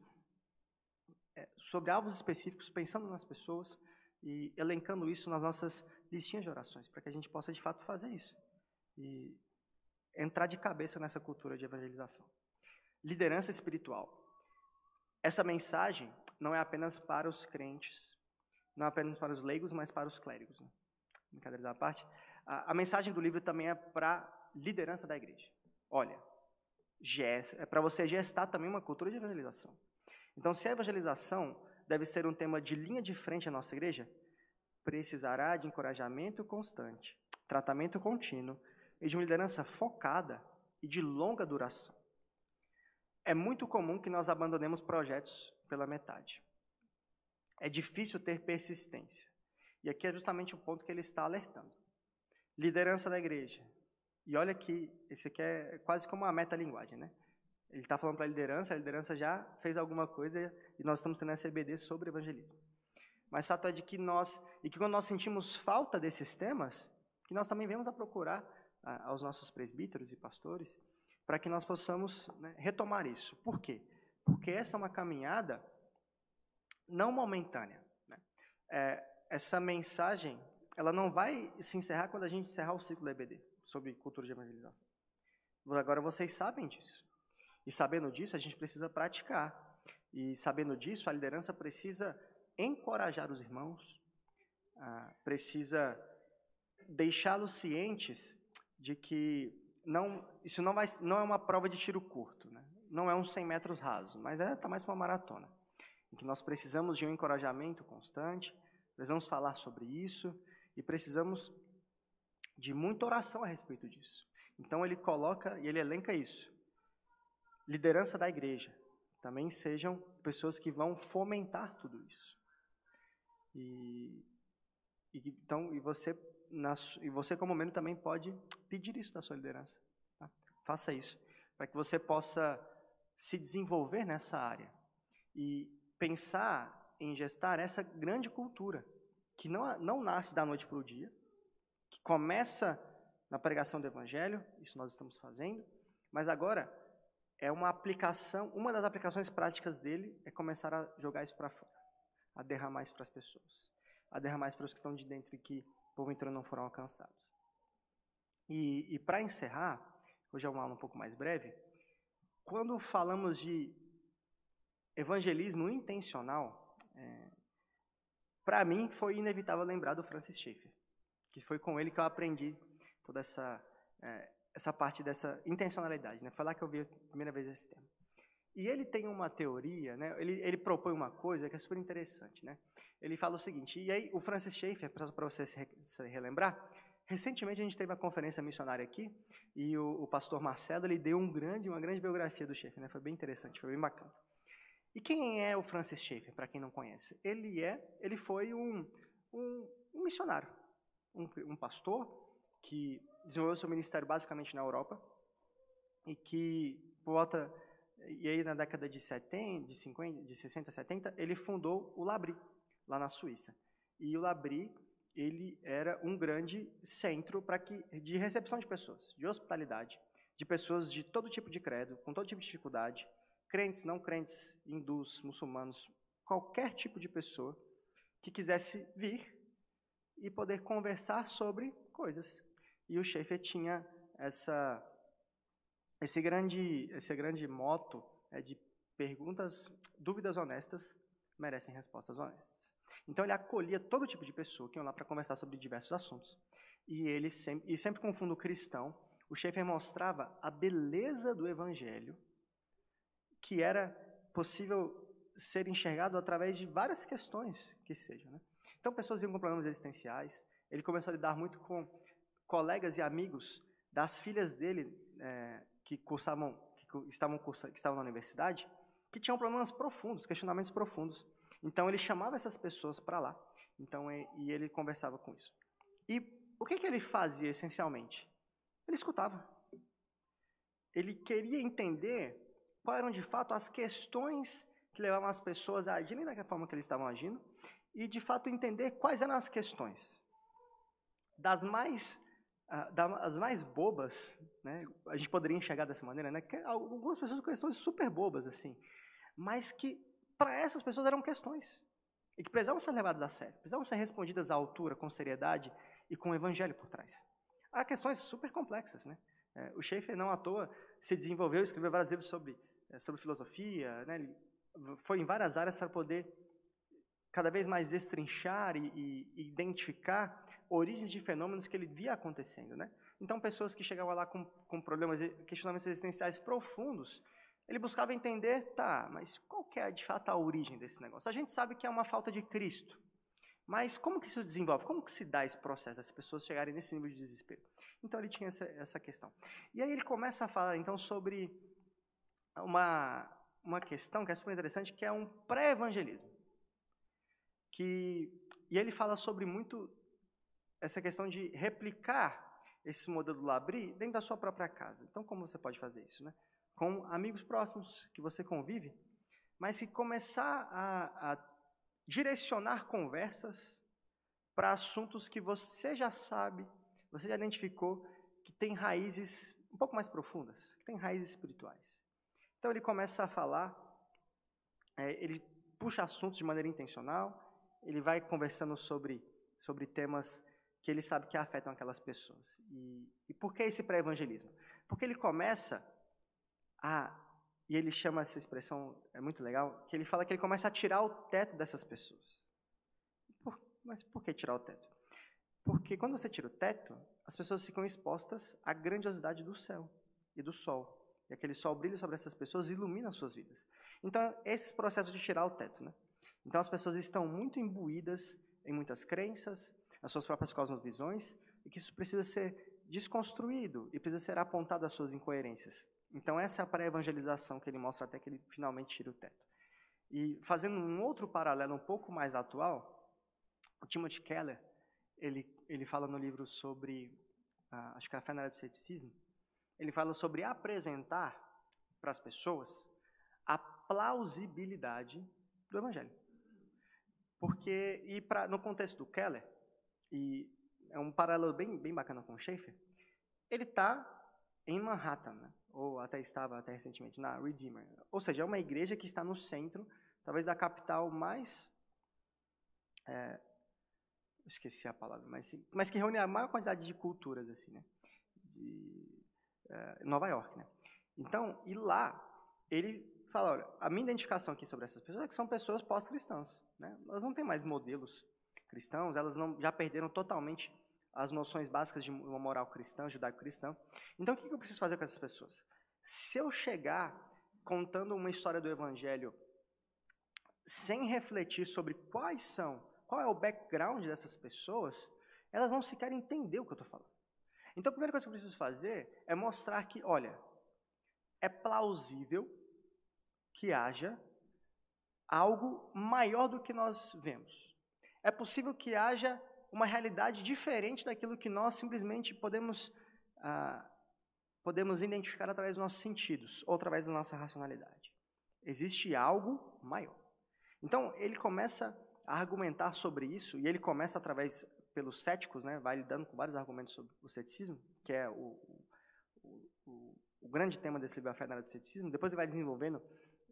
é, sobre alvos específicos, pensando nas pessoas e elencando isso nas nossas listinhas de orações, para que a gente possa de fato fazer isso e entrar de cabeça nessa cultura de evangelização. Liderança espiritual. Essa mensagem não é apenas para os crentes, não é apenas para os leigos, mas para os clérigos. Né? Brincadeiras à parte. A, a mensagem do livro também é para liderança da igreja. Olha, é para você gestar também uma cultura de evangelização. Então, se a evangelização deve ser um tema de linha de frente na nossa igreja, precisará de encorajamento constante, tratamento contínuo e de uma liderança focada e de longa duração. É muito comum que nós abandonemos projetos pela metade. É difícil ter persistência. E aqui é justamente o ponto que ele está alertando. Liderança da igreja. E olha que esse aqui é quase como uma metalinguagem, né? Ele está falando para a liderança, a liderança já fez alguma coisa e nós estamos tendo essa EBD sobre evangelismo. Mas fato é de que nós, e que quando nós sentimos falta desses temas, que nós também vemos a procurar a, aos nossos presbíteros e pastores, para que nós possamos né, retomar isso. Por quê? Porque essa é uma caminhada não momentânea. Né? É, essa mensagem, ela não vai se encerrar quando a gente encerrar o ciclo da EBD, sobre cultura de evangelização. Agora vocês sabem disso. E sabendo disso, a gente precisa praticar. E sabendo disso, a liderança precisa encorajar os irmãos, ah, precisa deixá-los cientes de que não, isso não, vai, não é uma prova de tiro curto, né? não é uns 100 metros rasos, mas está é, tá mais uma maratona. em que nós precisamos de um encorajamento constante, precisamos falar sobre isso e precisamos de muita oração a respeito disso. Então ele coloca e ele elenca isso. Liderança da igreja. Também sejam pessoas que vão fomentar tudo isso. E, e então e você na, e você como membro também pode pedir isso da sua liderança. Tá? Faça isso para que você possa se desenvolver nessa área e pensar em gestar essa grande cultura que não, não nasce da noite para o dia, que começa na pregação do Evangelho, isso nós estamos fazendo, mas agora é uma aplicação, uma das aplicações práticas dele é começar a jogar isso para fora, a derramar isso para as pessoas, a derramar isso para os que estão de dentro e que porventura não foram alcançados. E, e para encerrar, hoje é uma aula um pouco mais breve, quando falamos de evangelismo intencional, é, para mim foi inevitável lembrar do Francis Schaeffer, que foi com ele que eu aprendi toda essa, é, essa parte dessa intencionalidade. Né? Foi lá que eu vi a primeira vez esse tema. E ele tem uma teoria, né? ele, ele propõe uma coisa que é super interessante. Né? Ele fala o seguinte, e aí o Francis Schaeffer, para você se relembrar, recentemente a gente teve uma conferência missionária aqui, e o, o pastor Marcelo ele deu um grande, uma grande biografia do Schaeffer, né? foi bem interessante, foi bem bacana. E quem é o Francis Schaeffer, para quem não conhece? Ele é, ele foi um, um, um missionário, um, um pastor que desenvolveu seu ministério basicamente na Europa e que volta e aí na década de 70, de 50, de 60, 70, ele fundou o Labri lá na Suíça. E o Labri, ele era um grande centro para que de recepção de pessoas, de hospitalidade, de pessoas de todo tipo de credo, com todo tipo de dificuldade, crentes, não crentes, hindus, muçulmanos, qualquer tipo de pessoa que quisesse vir e poder conversar sobre coisas. E o Schaefer tinha essa esse grande esse grande moto é de perguntas, dúvidas honestas merecem respostas honestas. Então ele acolhia todo tipo de pessoa que iam lá para conversar sobre diversos assuntos. E ele sempre, e sempre com fundo cristão, o Schaefer mostrava a beleza do evangelho que era possível ser enxergado através de várias questões que sejam. Né? Então, pessoas iam com problemas existenciais. Ele começou a lidar muito com colegas e amigos das filhas dele é, que cursavam, que estavam, que estavam na universidade, que tinham problemas profundos, questionamentos profundos. Então, ele chamava essas pessoas para lá. Então, e, e ele conversava com isso. E o que, que ele fazia essencialmente? Ele escutava. Ele queria entender quais eram de fato as questões que levavam as pessoas a agirem da forma que eles estavam agindo e de fato entender quais eram as questões. Das mais das mais bobas, né? A gente poderia enxergar dessa maneira, né? Que algumas pessoas com questões super bobas assim, mas que para essas pessoas eram questões e que precisavam ser levadas a sério, precisavam ser respondidas à altura, com seriedade e com o evangelho por trás. Há questões super complexas, né? É, o Schaefer não à toa se desenvolveu, escreveu vários livros sobre é, sobre filosofia, né? ele foi em várias áreas para poder cada vez mais destrinchar e, e, identificar origens de fenômenos que ele via acontecendo. Né? Então, pessoas que chegavam lá com, com problemas, questionamentos existenciais profundos, ele buscava entender, tá, mas qual que é de fato a origem desse negócio? A gente sabe que é uma falta de Cristo, mas como que isso desenvolve? Como que se dá esse processo, as pessoas chegarem nesse nível de desespero? Então, ele tinha essa, essa questão. E aí ele começa a falar, então, sobre uma, uma questão que é super interessante, que é um pré-evangelismo. Que, e ele fala sobre muito essa questão de replicar esse modelo do Labri dentro da sua própria casa. Então, como você pode fazer isso? Né? Com amigos próximos que você convive, mas que começar a, a direcionar conversas para assuntos que você já sabe, você já identificou, que tem raízes um pouco mais profundas, que tem raízes espirituais. Então ele começa a falar, é, ele puxa assuntos de maneira intencional, ele vai conversando sobre, sobre temas que ele sabe que afetam aquelas pessoas. E, e por que esse pré-evangelismo? Porque ele começa a, e ele chama essa expressão, é muito legal, que ele fala que ele começa a tirar o teto dessas pessoas. Por, mas por que tirar o teto? Porque quando você tira o teto, as pessoas ficam expostas à grandiosidade do céu e do sol E aquele sol brilha sobre essas pessoas e ilumina as suas vidas. Então, esse processo de tirar o teto. Né? Então, as pessoas estão muito imbuídas em muitas crenças, as suas próprias cosmovisões, e que isso precisa ser desconstruído e precisa ser apontado às suas incoerências. Então, essa é a pré-evangelização que ele mostra até que ele finalmente tira o teto. E fazendo um outro paralelo um pouco mais atual, o Timothy Keller, ele, ele fala no livro sobre, uh, acho que é a fé na era do ceticismo, ele fala sobre apresentar para as pessoas a plausibilidade do Evangelho. Porque, e pra, no contexto do Keller, e é um paralelo bem, bem bacana com o Schaeffer, ele está em Manhattan, né? ou até estava até recentemente na Redeemer. Ou seja, é uma igreja que está no centro, talvez da capital mais é, esqueci a palavra, mas, mas que reúne a maior quantidade de culturas assim, né? De é, Nova York, né? Então, e lá ele fala, olha, a minha identificação aqui sobre essas pessoas é que são pessoas pós-cristãs, né? Elas não têm mais modelos cristãos, elas não já perderam totalmente as noções básicas de uma moral cristã, judaico-cristã. Então, o que eu preciso fazer com essas pessoas? Se eu chegar contando uma história do Evangelho sem refletir sobre quais são, qual é o background dessas pessoas, elas vão sequer entender o que eu estou falando. Então, a primeira coisa que eu preciso fazer é mostrar que, olha, é plausível que haja algo maior do que nós vemos. É possível que haja uma realidade diferente daquilo que nós simplesmente podemos, ah, podemos identificar através dos nossos sentidos ou através da nossa racionalidade. Existe algo maior. Então, ele começa a argumentar sobre isso, e ele começa através, pelos céticos, né, vai lidando com vários argumentos sobre o ceticismo, que é o, o, o, o grande tema desse livro, A Fé na Era do Ceticismo. Depois ele vai desenvolvendo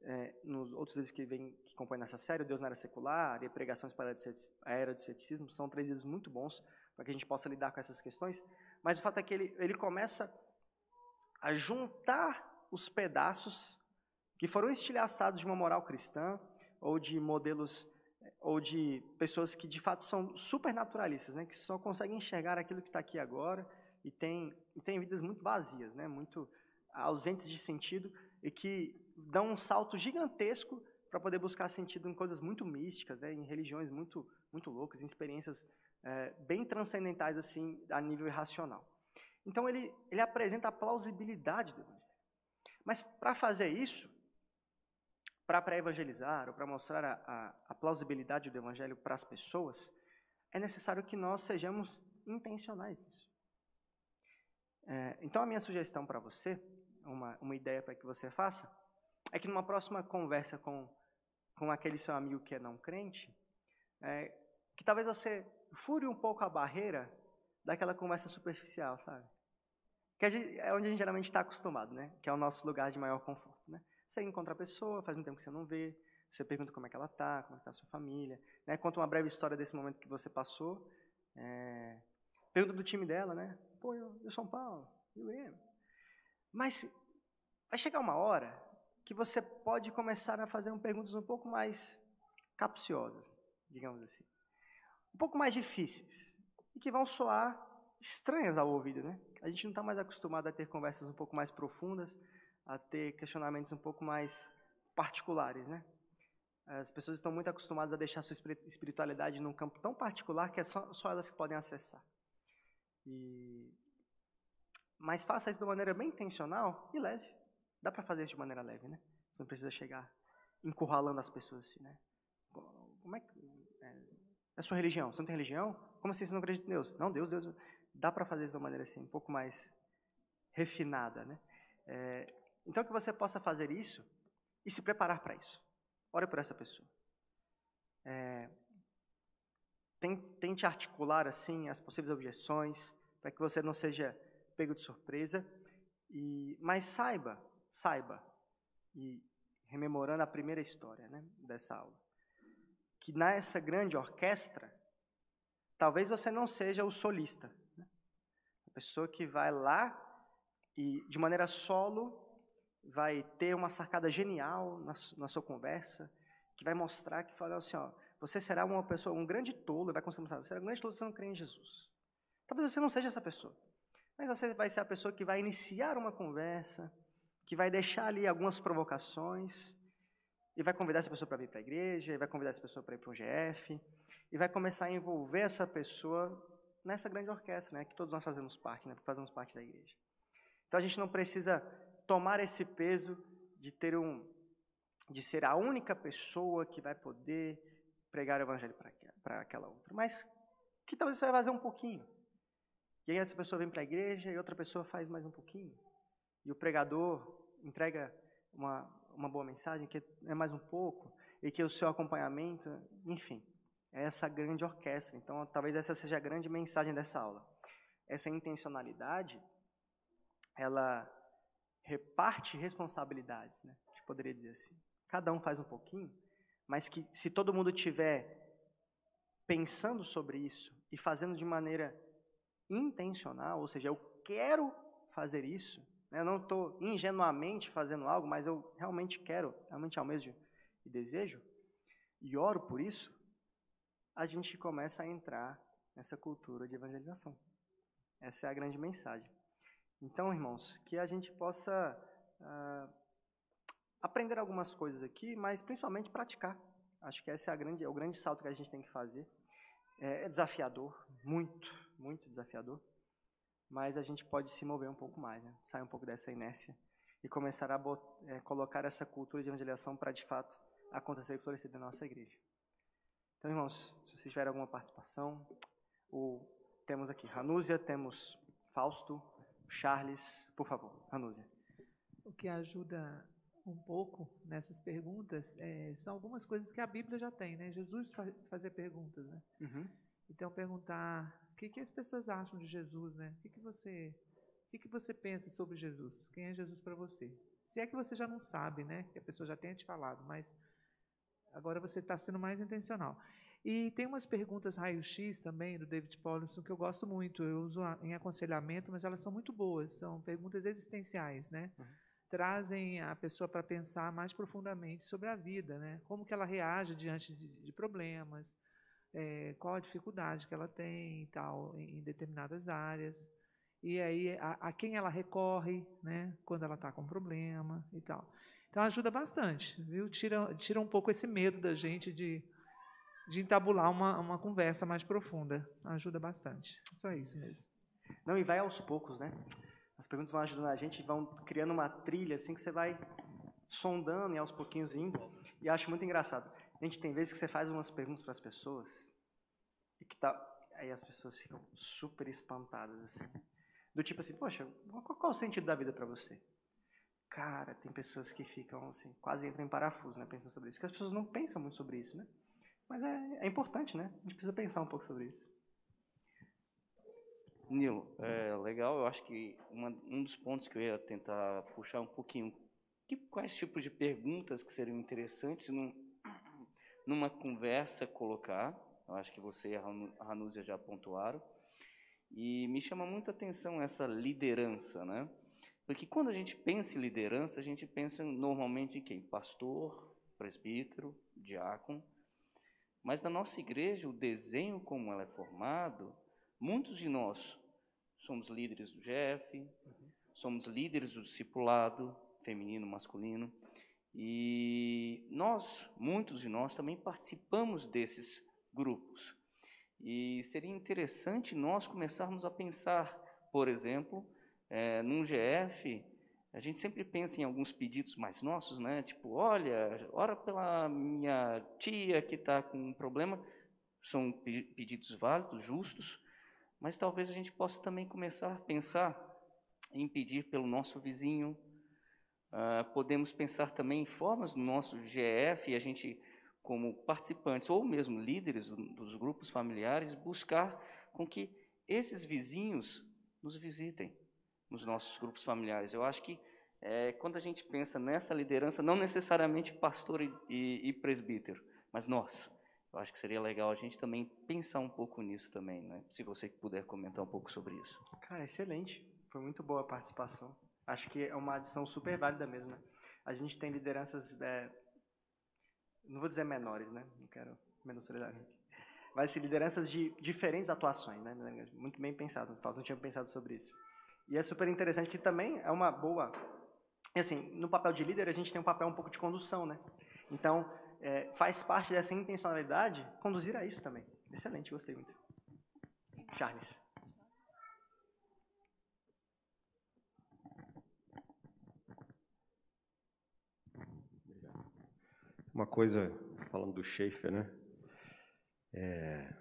é, nos outros livros que, vem, que compõem nessa série, Deus na Era Secular e Pregações para a Era do Ceticismo, são três livros muito bons para que a gente possa lidar com essas questões. Mas o fato é que ele, ele começa a juntar os pedaços que foram estilhaçados de uma moral cristã ou de modelos ou de pessoas que de fato são supernaturalistas, né, que só conseguem enxergar aquilo que está aqui agora e tem, e tem vidas muito vazias, né, muito ausentes de sentido e que dão um salto gigantesco para poder buscar sentido em coisas muito místicas, né, em religiões muito, muito loucas, em experiências é, bem transcendentais assim a nível irracional. Então ele, ele apresenta a plausibilidade do Evangelho. Mas para fazer isso, para pré-evangelizar ou para mostrar a, a, a, plausibilidade do Evangelho para as pessoas, é necessário que nós sejamos intencionais nisso. É, então a minha sugestão para você, uma, uma ideia para que você faça, é que numa próxima conversa com, com aquele seu amigo que é não crente, é, que talvez você fure um pouco a barreira daquela conversa superficial, sabe? Que gente, é onde a gente geralmente está acostumado, né? Que é o nosso lugar de maior conforto, né? Você encontra a pessoa, faz um tempo que você não vê, você pergunta como é que ela está, como é está a sua família, né? conta uma breve história desse momento que você passou, é, pergunta do time dela, né? Pô, eu, eu São Paulo, eu Grêmio. Mas vai chegar uma hora que você pode começar a fazer perguntas um pouco mais capciosas, digamos assim. Um pouco mais difíceis. E que vão soar estranhas ao ouvido, né? A gente não está mais acostumado a ter conversas um pouco mais profundas, a ter questionamentos um pouco mais particulares, né? As pessoas estão muito acostumadas a deixar sua espiritualidade num campo tão particular que é só, só elas que podem acessar. E... Mas faça isso de maneira bem intencional e leve. Dá para fazer isso de maneira leve, né? Você não precisa chegar encurralando as pessoas assim, né? Como é que. É, é sua religião? Você não tem religião? Como assim você não acredita em Deus? Não, Deus, Deus. Dá para fazer isso de uma maneira assim, um pouco mais refinada, né? É, então, que você possa fazer isso e se preparar para isso. Ore por essa pessoa. É, tente articular assim as possíveis objeções para que você não seja pego de surpresa. E, mas saiba, saiba, e rememorando a primeira história né, dessa aula, que nessa grande orquestra, talvez você não seja o solista. Né? A pessoa que vai lá e, de maneira solo, vai ter uma sacada genial na, na sua conversa, que vai mostrar que fala assim, ó, você será uma pessoa, um grande tolo, vai começar, você será um grande tolo se você não crê em Jesus. Talvez você não seja essa pessoa, mas você vai ser a pessoa que vai iniciar uma conversa, que vai deixar ali algumas provocações e vai convidar essa pessoa para vir para a igreja, e vai convidar essa pessoa para ir para um GF, e vai começar a envolver essa pessoa nessa grande orquestra, né, que todos nós fazemos parte, né, fazemos parte da igreja. Então a gente não precisa tomar esse peso de ter um, de ser a única pessoa que vai poder pregar o evangelho para aquela outra, mas que talvez você vai fazer um pouquinho. E aí essa pessoa vem para a igreja e outra pessoa faz mais um pouquinho. E o pregador entrega uma, uma boa mensagem, que é mais um pouco, e que o seu acompanhamento, enfim, é essa grande orquestra. Então, talvez essa seja a grande mensagem dessa aula. Essa intencionalidade, ela reparte responsabilidades, né? A gente poderia dizer assim. Cada um faz um pouquinho, mas que se todo mundo tiver pensando sobre isso e fazendo de maneira intencional, ou seja, eu quero fazer isso? Eu não estou ingenuamente fazendo algo, mas eu realmente quero, realmente almejo e desejo, e oro por isso, a gente começa a entrar nessa cultura de evangelização. Essa é a grande mensagem. Então, irmãos, que a gente possa uh, aprender algumas coisas aqui, mas principalmente praticar. Acho que esse é, grande, é o grande salto que a gente tem que fazer. É, é desafiador, muito, muito desafiador, mas a gente pode se mover um pouco mais, né? sair um pouco dessa inércia e começar a é, colocar essa cultura de evangelização para, de fato, acontecer e florescer na nossa igreja. Então, irmãos, se vocês tiverem alguma participação, o, temos aqui Ranúzia, temos Fausto, Charles, por favor, Ranúzia. O que ajuda um pouco nessas perguntas é, são algumas coisas que a Bíblia já tem, né? Jesus fazia perguntas, né? Uhum. Então perguntar que, que as pessoas acham de Jesus, né? O que, que você, o que, que você pensa sobre Jesus? Quem é Jesus para você? Se é que você já não sabe, né? Que a pessoa já tenha te falado, mas agora você está sendo mais intencional. E tem umas perguntas raio-x também do David Paulson que eu gosto muito. Eu uso em aconselhamento, mas elas são muito boas. São perguntas existenciais, né? Uhum trazem a pessoa para pensar mais profundamente sobre a vida, né? Como que ela reage diante de, de problemas, é, qual a dificuldade que ela tem e tal em, em determinadas áreas e aí a, a, quem ela recorre, né? Quando ela está com problema e tal. Então ajuda bastante, viu? Tira, tira um pouco esse medo da gente de, de entabular uma, uma conversa mais profunda. Ajuda bastante. Só isso mesmo. Não, e vai aos poucos, né? As perguntas vão ajudando a gente, vão criando uma trilha assim que você vai sondando e aos pouquinhos indo. E acho muito engraçado. A gente tem vezes que você faz umas perguntas para as pessoas e que tá, aí as pessoas ficam super espantadas assim. Do tipo assim, poxa, qual, qual o sentido da vida para você? Cara, tem pessoas que ficam assim, quase entram em parafuso, né, pensando sobre isso. Porque as pessoas não pensam muito sobre isso, né? Mas é, é importante, né? A gente precisa pensar um pouco sobre isso. Nilo, é legal. Eu acho que uma, um dos pontos que eu ia tentar puxar um pouquinho, que, quais tipos de perguntas que seriam interessantes num, numa conversa colocar. Eu acho que você e a Ranúzia já pontuaram. E me chama muita atenção essa liderança, né? Porque quando a gente pensa em liderança, a gente pensa normalmente em quem? Pastor, presbítero, diácono. Mas na nossa igreja, o desenho como ela é formado, Muitos de nós somos líderes do GF, uhum. somos líderes do discipulado feminino, masculino, e nós, muitos de nós, também participamos desses grupos. E seria interessante nós começarmos a pensar, por exemplo, é, num GF, a gente sempre pensa em alguns pedidos mais nossos, né? Tipo, olha, ora pela minha tia que está com um problema. São pedidos válidos, justos, mas talvez a gente possa também começar a pensar em pedir pelo nosso vizinho. Uh, podemos pensar também em formas do nosso GF, e a gente, como participantes ou mesmo líderes dos grupos familiares, buscar com que esses vizinhos nos visitem nos nossos grupos familiares. Eu acho que é, quando a gente pensa nessa liderança, não necessariamente pastor e, e, e presbítero, mas nós, eu acho que seria legal a gente também pensar um pouco nisso também, né? Se você puder comentar um pouco sobre isso. Cara, excelente. Foi muito boa a participação. Acho que é uma adição super válida mesmo, né? A gente tem lideranças, é, não vou dizer menores, né? Não quero menosprezar Mas sim, lideranças de diferentes atuações, né? Muito bem pensado. Não tinha pensado sobre isso. E é super interessante que também é uma boa assim, no papel de líder, a gente tem um papel um pouco de condução, né? Então, é, faz parte dessa intencionalidade conduzir a isso também. Excelente, gostei muito. Charles. Uma coisa, falando do Schaefer, né? É,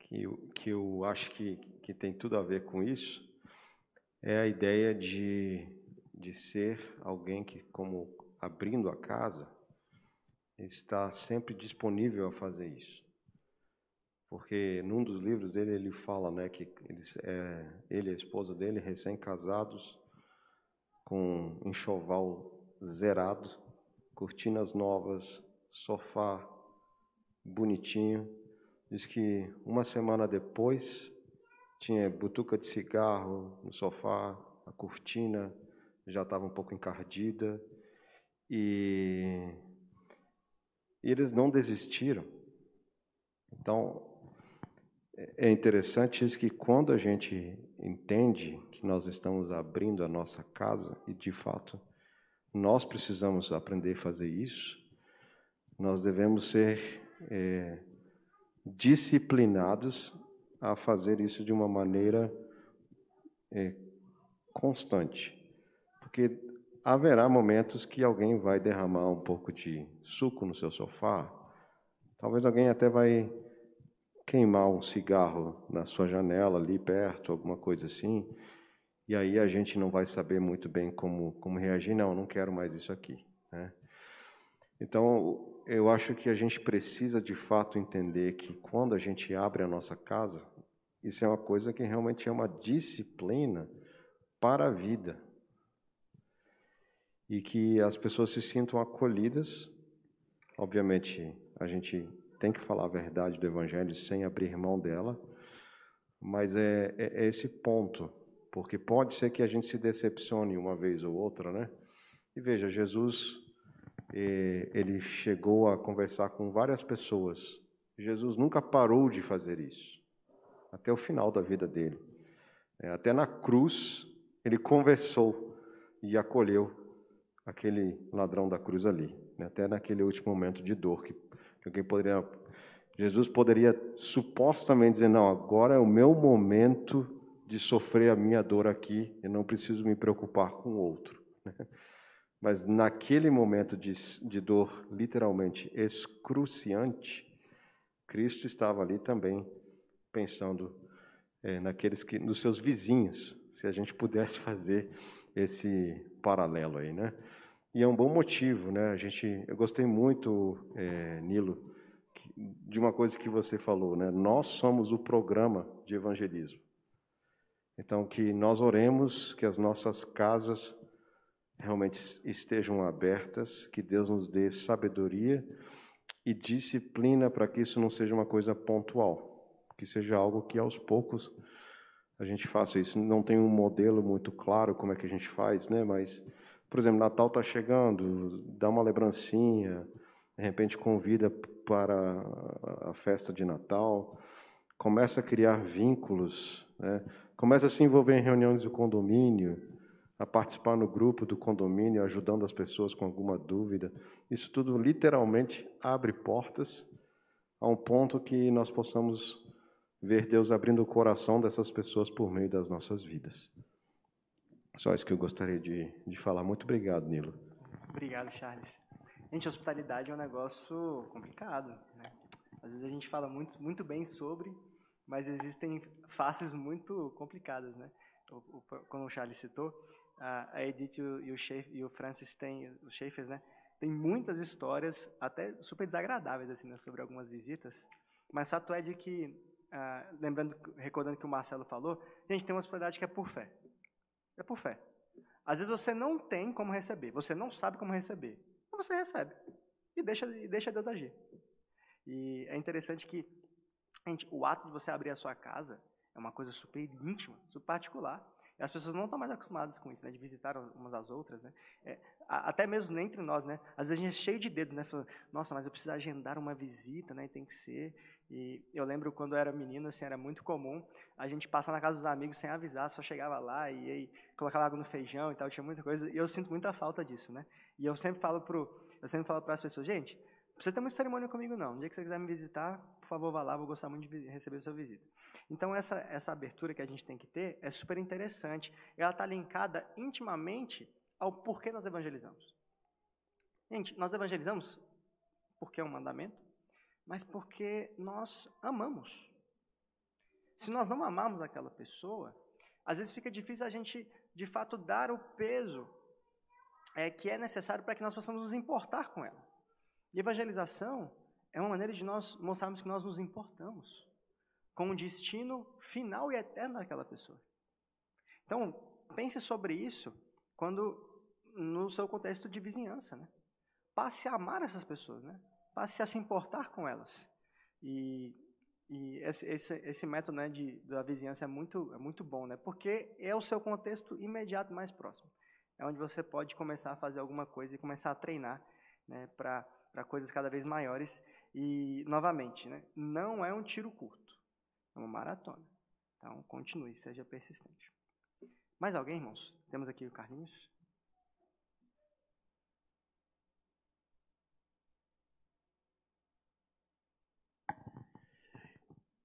que, que eu acho que, que tem tudo a ver com isso, é a ideia de, de ser alguém que, como abrindo a casa, está sempre disponível a fazer isso. Porque num dos livros dele ele fala né, que eles, é, ele e a esposa dele, recém-casados, com enxoval zerado, cortinas novas, sofá bonitinho. Diz que uma semana depois tinha butuca de cigarro no sofá, a cortina já estava um pouco encardida e, e eles não desistiram. Então, é interessante isso que quando a gente entende que nós estamos abrindo a nossa casa e de fato nós precisamos aprender a fazer isso, nós devemos ser é, disciplinados a fazer isso de uma maneira é, constante. Porque haverá momentos que alguém vai derramar um pouco de suco no seu sofá, talvez alguém até vai queimar um cigarro na sua janela ali perto, alguma coisa assim, e aí a gente não vai saber muito bem como, como reagir. Não, não quero mais isso aqui. Né? Então, eu acho que a gente precisa de fato entender que quando a gente abre a nossa casa, isso é uma coisa que realmente é uma disciplina para a vida. E que as pessoas se sintam acolhidas. Obviamente, a gente tem que falar a verdade do Evangelho sem abrir mão dela, mas é, é, é esse ponto, porque pode ser que a gente se decepcione uma vez ou outra, né? E veja, Jesus ele chegou a conversar com várias pessoas. Jesus nunca parou de fazer isso, até o final da vida dele. É, até na cruz, ele conversou e acolheu aquele ladrão da cruz ali, né? até naquele último momento de dor que alguém poderia. Jesus poderia supostamente dizer: Não, agora é o meu momento de sofrer a minha dor aqui, e não preciso me preocupar com o outro. Mas naquele momento de, de dor literalmente excruciante, Cristo estava ali também pensando é, naqueles que, nos seus vizinhos, se a gente pudesse <laughs> fazer esse paralelo aí, né? E é um bom motivo, né? A gente, eu gostei muito, é, Nilo, de uma coisa que você falou, né? Nós somos o programa de evangelismo. Então, que nós oremos que as nossas casas realmente estejam abertas, que Deus nos dê sabedoria e disciplina para que isso não seja uma coisa pontual, que seja algo que aos poucos a gente faça isso. Não tem um modelo muito claro como é que a gente faz, né? Mas, por exemplo, Natal está chegando, dá uma lembrancinha, de repente convida para a festa de Natal, começa a criar vínculos, né? Começa a se envolver em reuniões do condomínio, a participar no grupo do condomínio, ajudando as pessoas com alguma dúvida. Isso tudo literalmente abre portas a um ponto que nós possamos ver Deus abrindo o coração dessas pessoas por meio das nossas vidas. Só isso que eu gostaria de, de falar. Muito obrigado, Nilo. Obrigado, Charles. Gente, hospitalidade é um negócio complicado. Né? Às vezes a gente fala muito, muito bem sobre, mas existem faces muito complicadas. Né? O, o, como o Charles citou, a, Edith e o, o, e o Francis têm, os Schaeffers, né, tem muitas histórias, até super desagradáveis, assim, né, sobre algumas visitas. Mas fato é de que, ah, lembrando, recordando que o Marcelo falou, a gente tem uma hospitalidade que é por fé. É por fé. Às vezes você não tem como receber, você não sabe como receber, mas você recebe. E deixa, e deixa Deus agir. E é interessante que, gente, o ato de você abrir a sua casa É uma coisa super íntima, super particular. E as pessoas não estão mais acostumadas com isso, né? De visitar umas às outras, né? É, até mesmo entre nós, né? Às vezes a gente é cheio de dedos, né? Falando, nossa, mas eu preciso agendar uma visita, né? Tem que ser. E eu lembro quando eu era menino, assim, era muito comum a gente passar na casa dos amigos sem avisar, só chegava lá e aí colocava água no feijão e tal, tinha muita coisa. E eu sinto muita falta disso, né? E eu sempre falo pro, eu sempre falo para as pessoas, gente, precisa ter uma cerimônia comigo não. No dia que você quiser me visitar, por favor, vá lá, vou gostar muito de receber a sua visita. Então essa essa abertura que a gente tem que ter é super interessante. Ela está linkada intimamente ao porquê nós evangelizamos. Gente, nós evangelizamos porque é um mandamento, mas porque nós amamos. Se nós não amamos aquela pessoa, às vezes fica difícil a gente, de fato, dar o peso é, que é necessário para que nós possamos nos importar com ela. E evangelização é uma maneira de nós mostrarmos que nós nos importamos com o destino final e eterno daquela pessoa. Então, pense sobre isso quando no seu contexto de vizinhança, né? Passe a amar essas pessoas, né? passe a se importar com elas. E, e esse, esse, esse, método né, de, da vizinhança é muito, é muito bom, né, porque é o seu contexto imediato mais próximo. É onde você pode começar a fazer alguma coisa e começar a treinar né, para coisas cada vez maiores. E, novamente, né, não é um tiro curto, é uma maratona. Então, continue, seja persistente. Mais alguém, irmãos? Temos aqui o Carlinhos.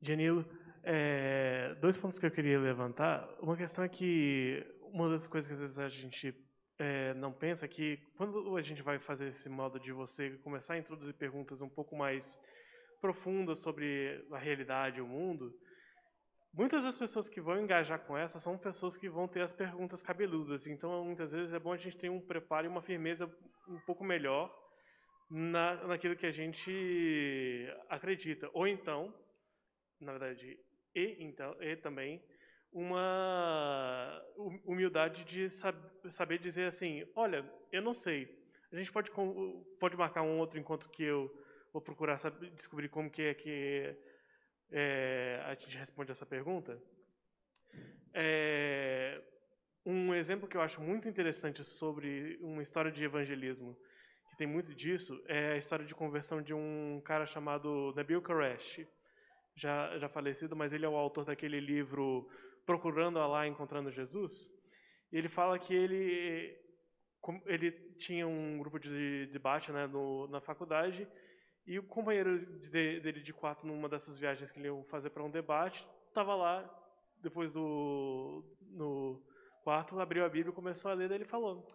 Janilo, é, dois pontos que eu queria levantar. Uma questão é que uma das coisas que às vezes a gente é, não pensa que quando a gente vai fazer esse modo de você começar a introduzir perguntas um pouco mais profundas sobre a realidade e o mundo, muitas das pessoas que vão engajar com essa são pessoas que vão ter as perguntas cabeludas. Então, muitas vezes é bom a gente ter um preparo e uma firmeza um pouco melhor na, naquilo que a gente acredita. Ou então, na verdade, e, então, e também uma humildade de saber dizer assim, olha, eu não sei. A gente pode pode marcar um outro encontro que eu vou procurar saber, descobrir como que é que é, a gente responde essa pergunta. É, um exemplo que eu acho muito interessante sobre uma história de evangelismo, que tem muito disso, é a história de conversão de um cara chamado Nabil Qureshi já, já falecido, mas ele é o autor daquele livro Procurando Allah, Encontrando Jesus. E ele fala que ele, ele tinha um grupo de debate né, no, na faculdade e o companheiro de, dele de quarto, numa dessas viagens que ele ia fazer para um debate, estava lá, depois do no quarto, abriu a Bíblia começou a ler, daí ele falou.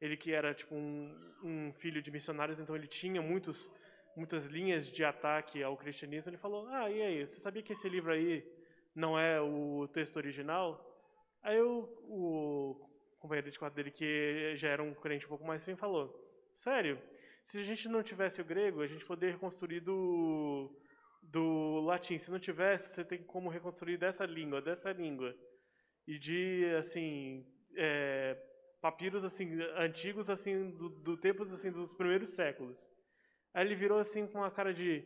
Ele que era tipo um, um filho de missionários, então ele tinha muitos muitas linhas de ataque ao cristianismo, ele falou: Ah, e aí, você sabia que esse livro aí não é o texto original? Aí o, o companheiro de quarto dele, que já era um crente um pouco mais firme, falou: Sério, se a gente não tivesse o grego, a gente poderia reconstruir do, do latim. Se não tivesse, você tem como reconstruir dessa língua, dessa língua. E de, assim, é, papiros assim antigos assim do, do tempo assim dos primeiros séculos. Aí ele virou assim com uma cara de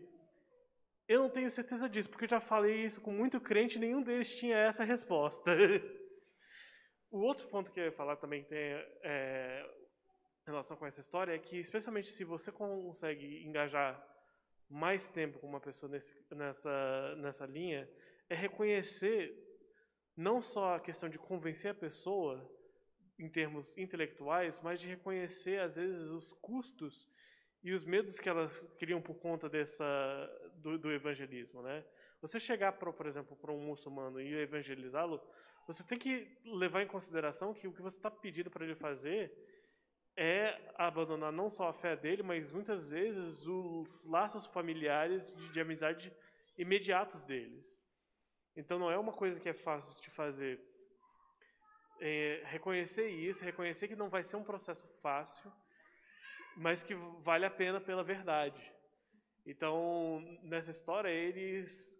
eu não tenho certeza disso, porque eu já falei isso com muito crente e nenhum deles tinha essa resposta. <laughs> o outro ponto que eu ia falar também tem é, relação com essa história é que, especialmente se você consegue engajar mais tempo com uma pessoa nesse, nessa, nessa linha, é reconhecer não só a questão de convencer a pessoa em termos intelectuais, mas de reconhecer, às vezes, os custos e os medos que elas criam por conta dessa do, do evangelismo, né? Você chegar, pra, por exemplo, para um muçulmano e evangelizá-lo, você tem que levar em consideração que o que você está pedindo para ele fazer é abandonar não só a fé dele, mas muitas vezes os laços familiares de, de amizade imediatos deles. Então não é uma coisa que é fácil de fazer. É, reconhecer isso, reconhecer que não vai ser um processo fácil, mas que vale a pena pela verdade. Então, nessa história, eles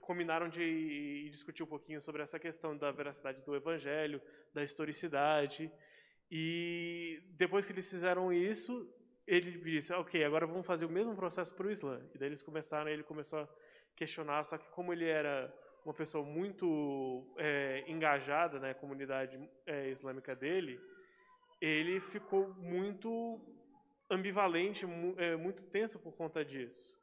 combinaram de discutir um pouquinho sobre essa questão da veracidade do evangelho, da historicidade. E depois que eles fizeram isso, ele disse: Ok, agora vamos fazer o mesmo processo para o Islã. E daí eles começaram, ele começou a questionar, só que como ele era uma pessoa muito é, engajada na comunidade é, islâmica dele, ele ficou muito ambivalente, é, muito tenso por conta disso.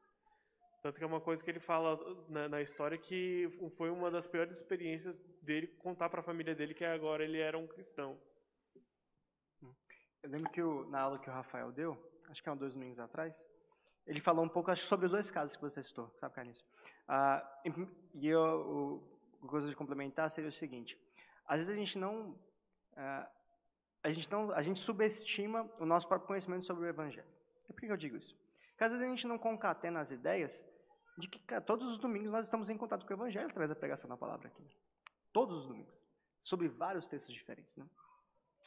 Tanto que é uma coisa que ele fala na, na história que foi uma das piores experiências dele contar para a família dele que agora ele era um cristão. Eu lembro que na aula que o Rafael deu, acho que há dois domingos atrás, ele falou um pouco acho, sobre os dois casos que você citou, sabe, Carlinhos? Ah, e eu, o, coisa de complementar seria o seguinte: às vezes a gente não, ah, a gente não, a gente subestima o nosso próprio conhecimento sobre o Evangelho. E por que eu digo isso? Porque às vezes a gente não concatena as ideias de que cara, todos os domingos nós estamos em contato com o Evangelho através da pregação da palavra aqui. Todos os domingos. Sobre vários textos diferentes. Né?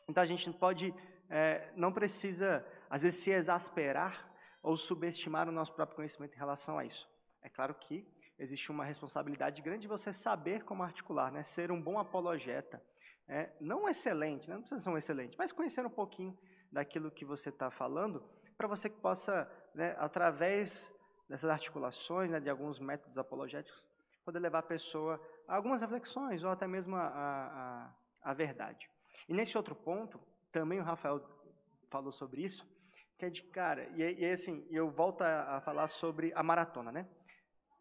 Então a gente pode, é, não precisa, às vezes, se exasperar ou subestimar o nosso próprio conhecimento em relação a isso. É claro que existe uma responsabilidade grande de você saber como articular, né? ser um bom apologeta. É, não excelente, né? não precisa ser um excelente, mas conhecer um pouquinho daquilo que você está falando, para você que possa, né, através dessas articulações, né, de alguns métodos apologéticos, poder levar a pessoa a algumas reflexões ou até mesmo a, a, a verdade. E nesse outro ponto, também o Rafael falou sobre isso, que é de cara, e, e assim, eu volto a, a, falar sobre a maratona, né?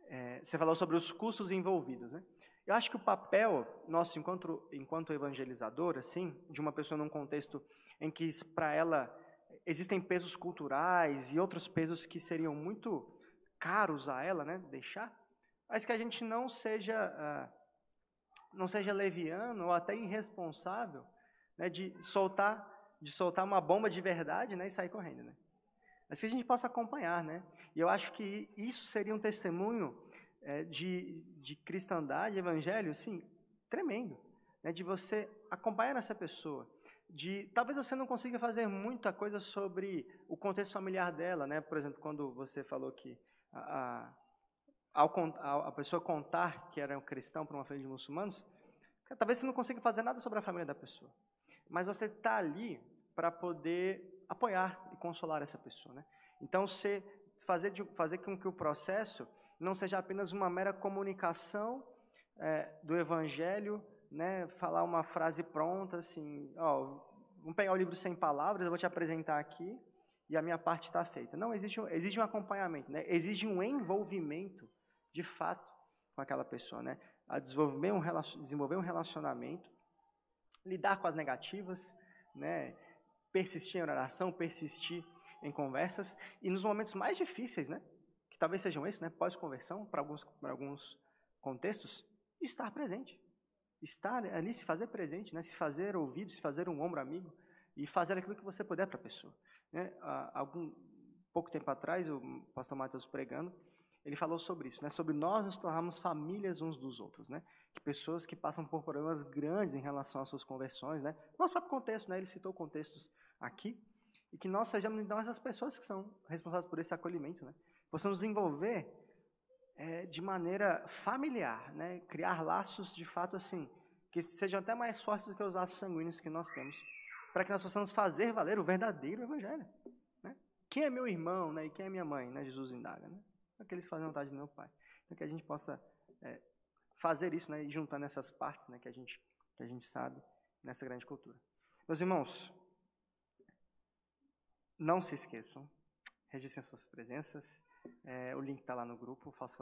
É, você falou sobre os custos envolvidos, né? Eu acho que o papel nosso enquanto, enquanto evangelizador, assim, de uma pessoa num contexto em que para ela existem pesos culturais e outros pesos que seriam muito caros a ela, né, deixar, mas que a gente não seja uh, não seja leviano ou até irresponsável, né, de soltar de soltar uma bomba de verdade, né, e sair correndo, né. Mas que a gente possa acompanhar, né. E eu acho que isso seria um testemunho é, de, de cristandade, evangelho, sim, tremendo, né, de você acompanhar essa pessoa, de talvez você não consiga fazer muita coisa sobre o contexto familiar dela, né? Por exemplo, quando você falou que a, a, a pessoa contar que era um cristão para uma família de muçulmanos, talvez você não consiga fazer nada sobre a família da pessoa. Mas você está ali para poder apoiar e consolar essa pessoa. Né? Então, você fazer, de, fazer com que o processo não seja apenas uma mera comunicação é, do evangelho, né, falar uma frase pronta, assim, ó, vamos pegar o livro sem palavras, eu vou te apresentar aqui, e a minha parte está feita. Não, existe, exige um acompanhamento, né? exige um envolvimento, de fato, com aquela pessoa. Né? A desenvolver um, desenvolver um relacionamento, lidar com as negativas, né? Persistir em oração, persistir em conversas, e nos momentos mais difíceis, né? que talvez sejam esses, né? pós-conversão, para alguns, alguns contextos, estar presente. Estar ali, se fazer presente, né? se fazer ouvido, se fazer um ombro amigo, e fazer aquilo que você puder para a pessoa. Né? Algum pouco tempo atrás, o pastor Mateus pregando, ele falou sobre isso, né? sobre nós nos tornarmos famílias uns dos outros, né? que pessoas que passam por problemas grandes em relação às suas conversões, né? nosso próprio contexto, né? ele citou contextos aqui, e que nós sejamos então essas pessoas que são responsáveis por esse acolhimento, né? possamos desenvolver é, de maneira familiar, né? criar laços de fato assim, que sejam até mais fortes do que os laços sanguíneos que nós temos para que nós possamos fazer valer o verdadeiro evangelho. Né? Quem é meu irmão né? e quem é minha mãe? Né? Jesus indaga. Né? Aqueles que fazem vontade do meu Pai. Então, que a gente possa é, fazer isso né? e juntando essas partes né? que, a gente, que a gente sabe nessa grande cultura. Meus irmãos, não se esqueçam, registrem suas presenças. É, o link está lá no grupo, faça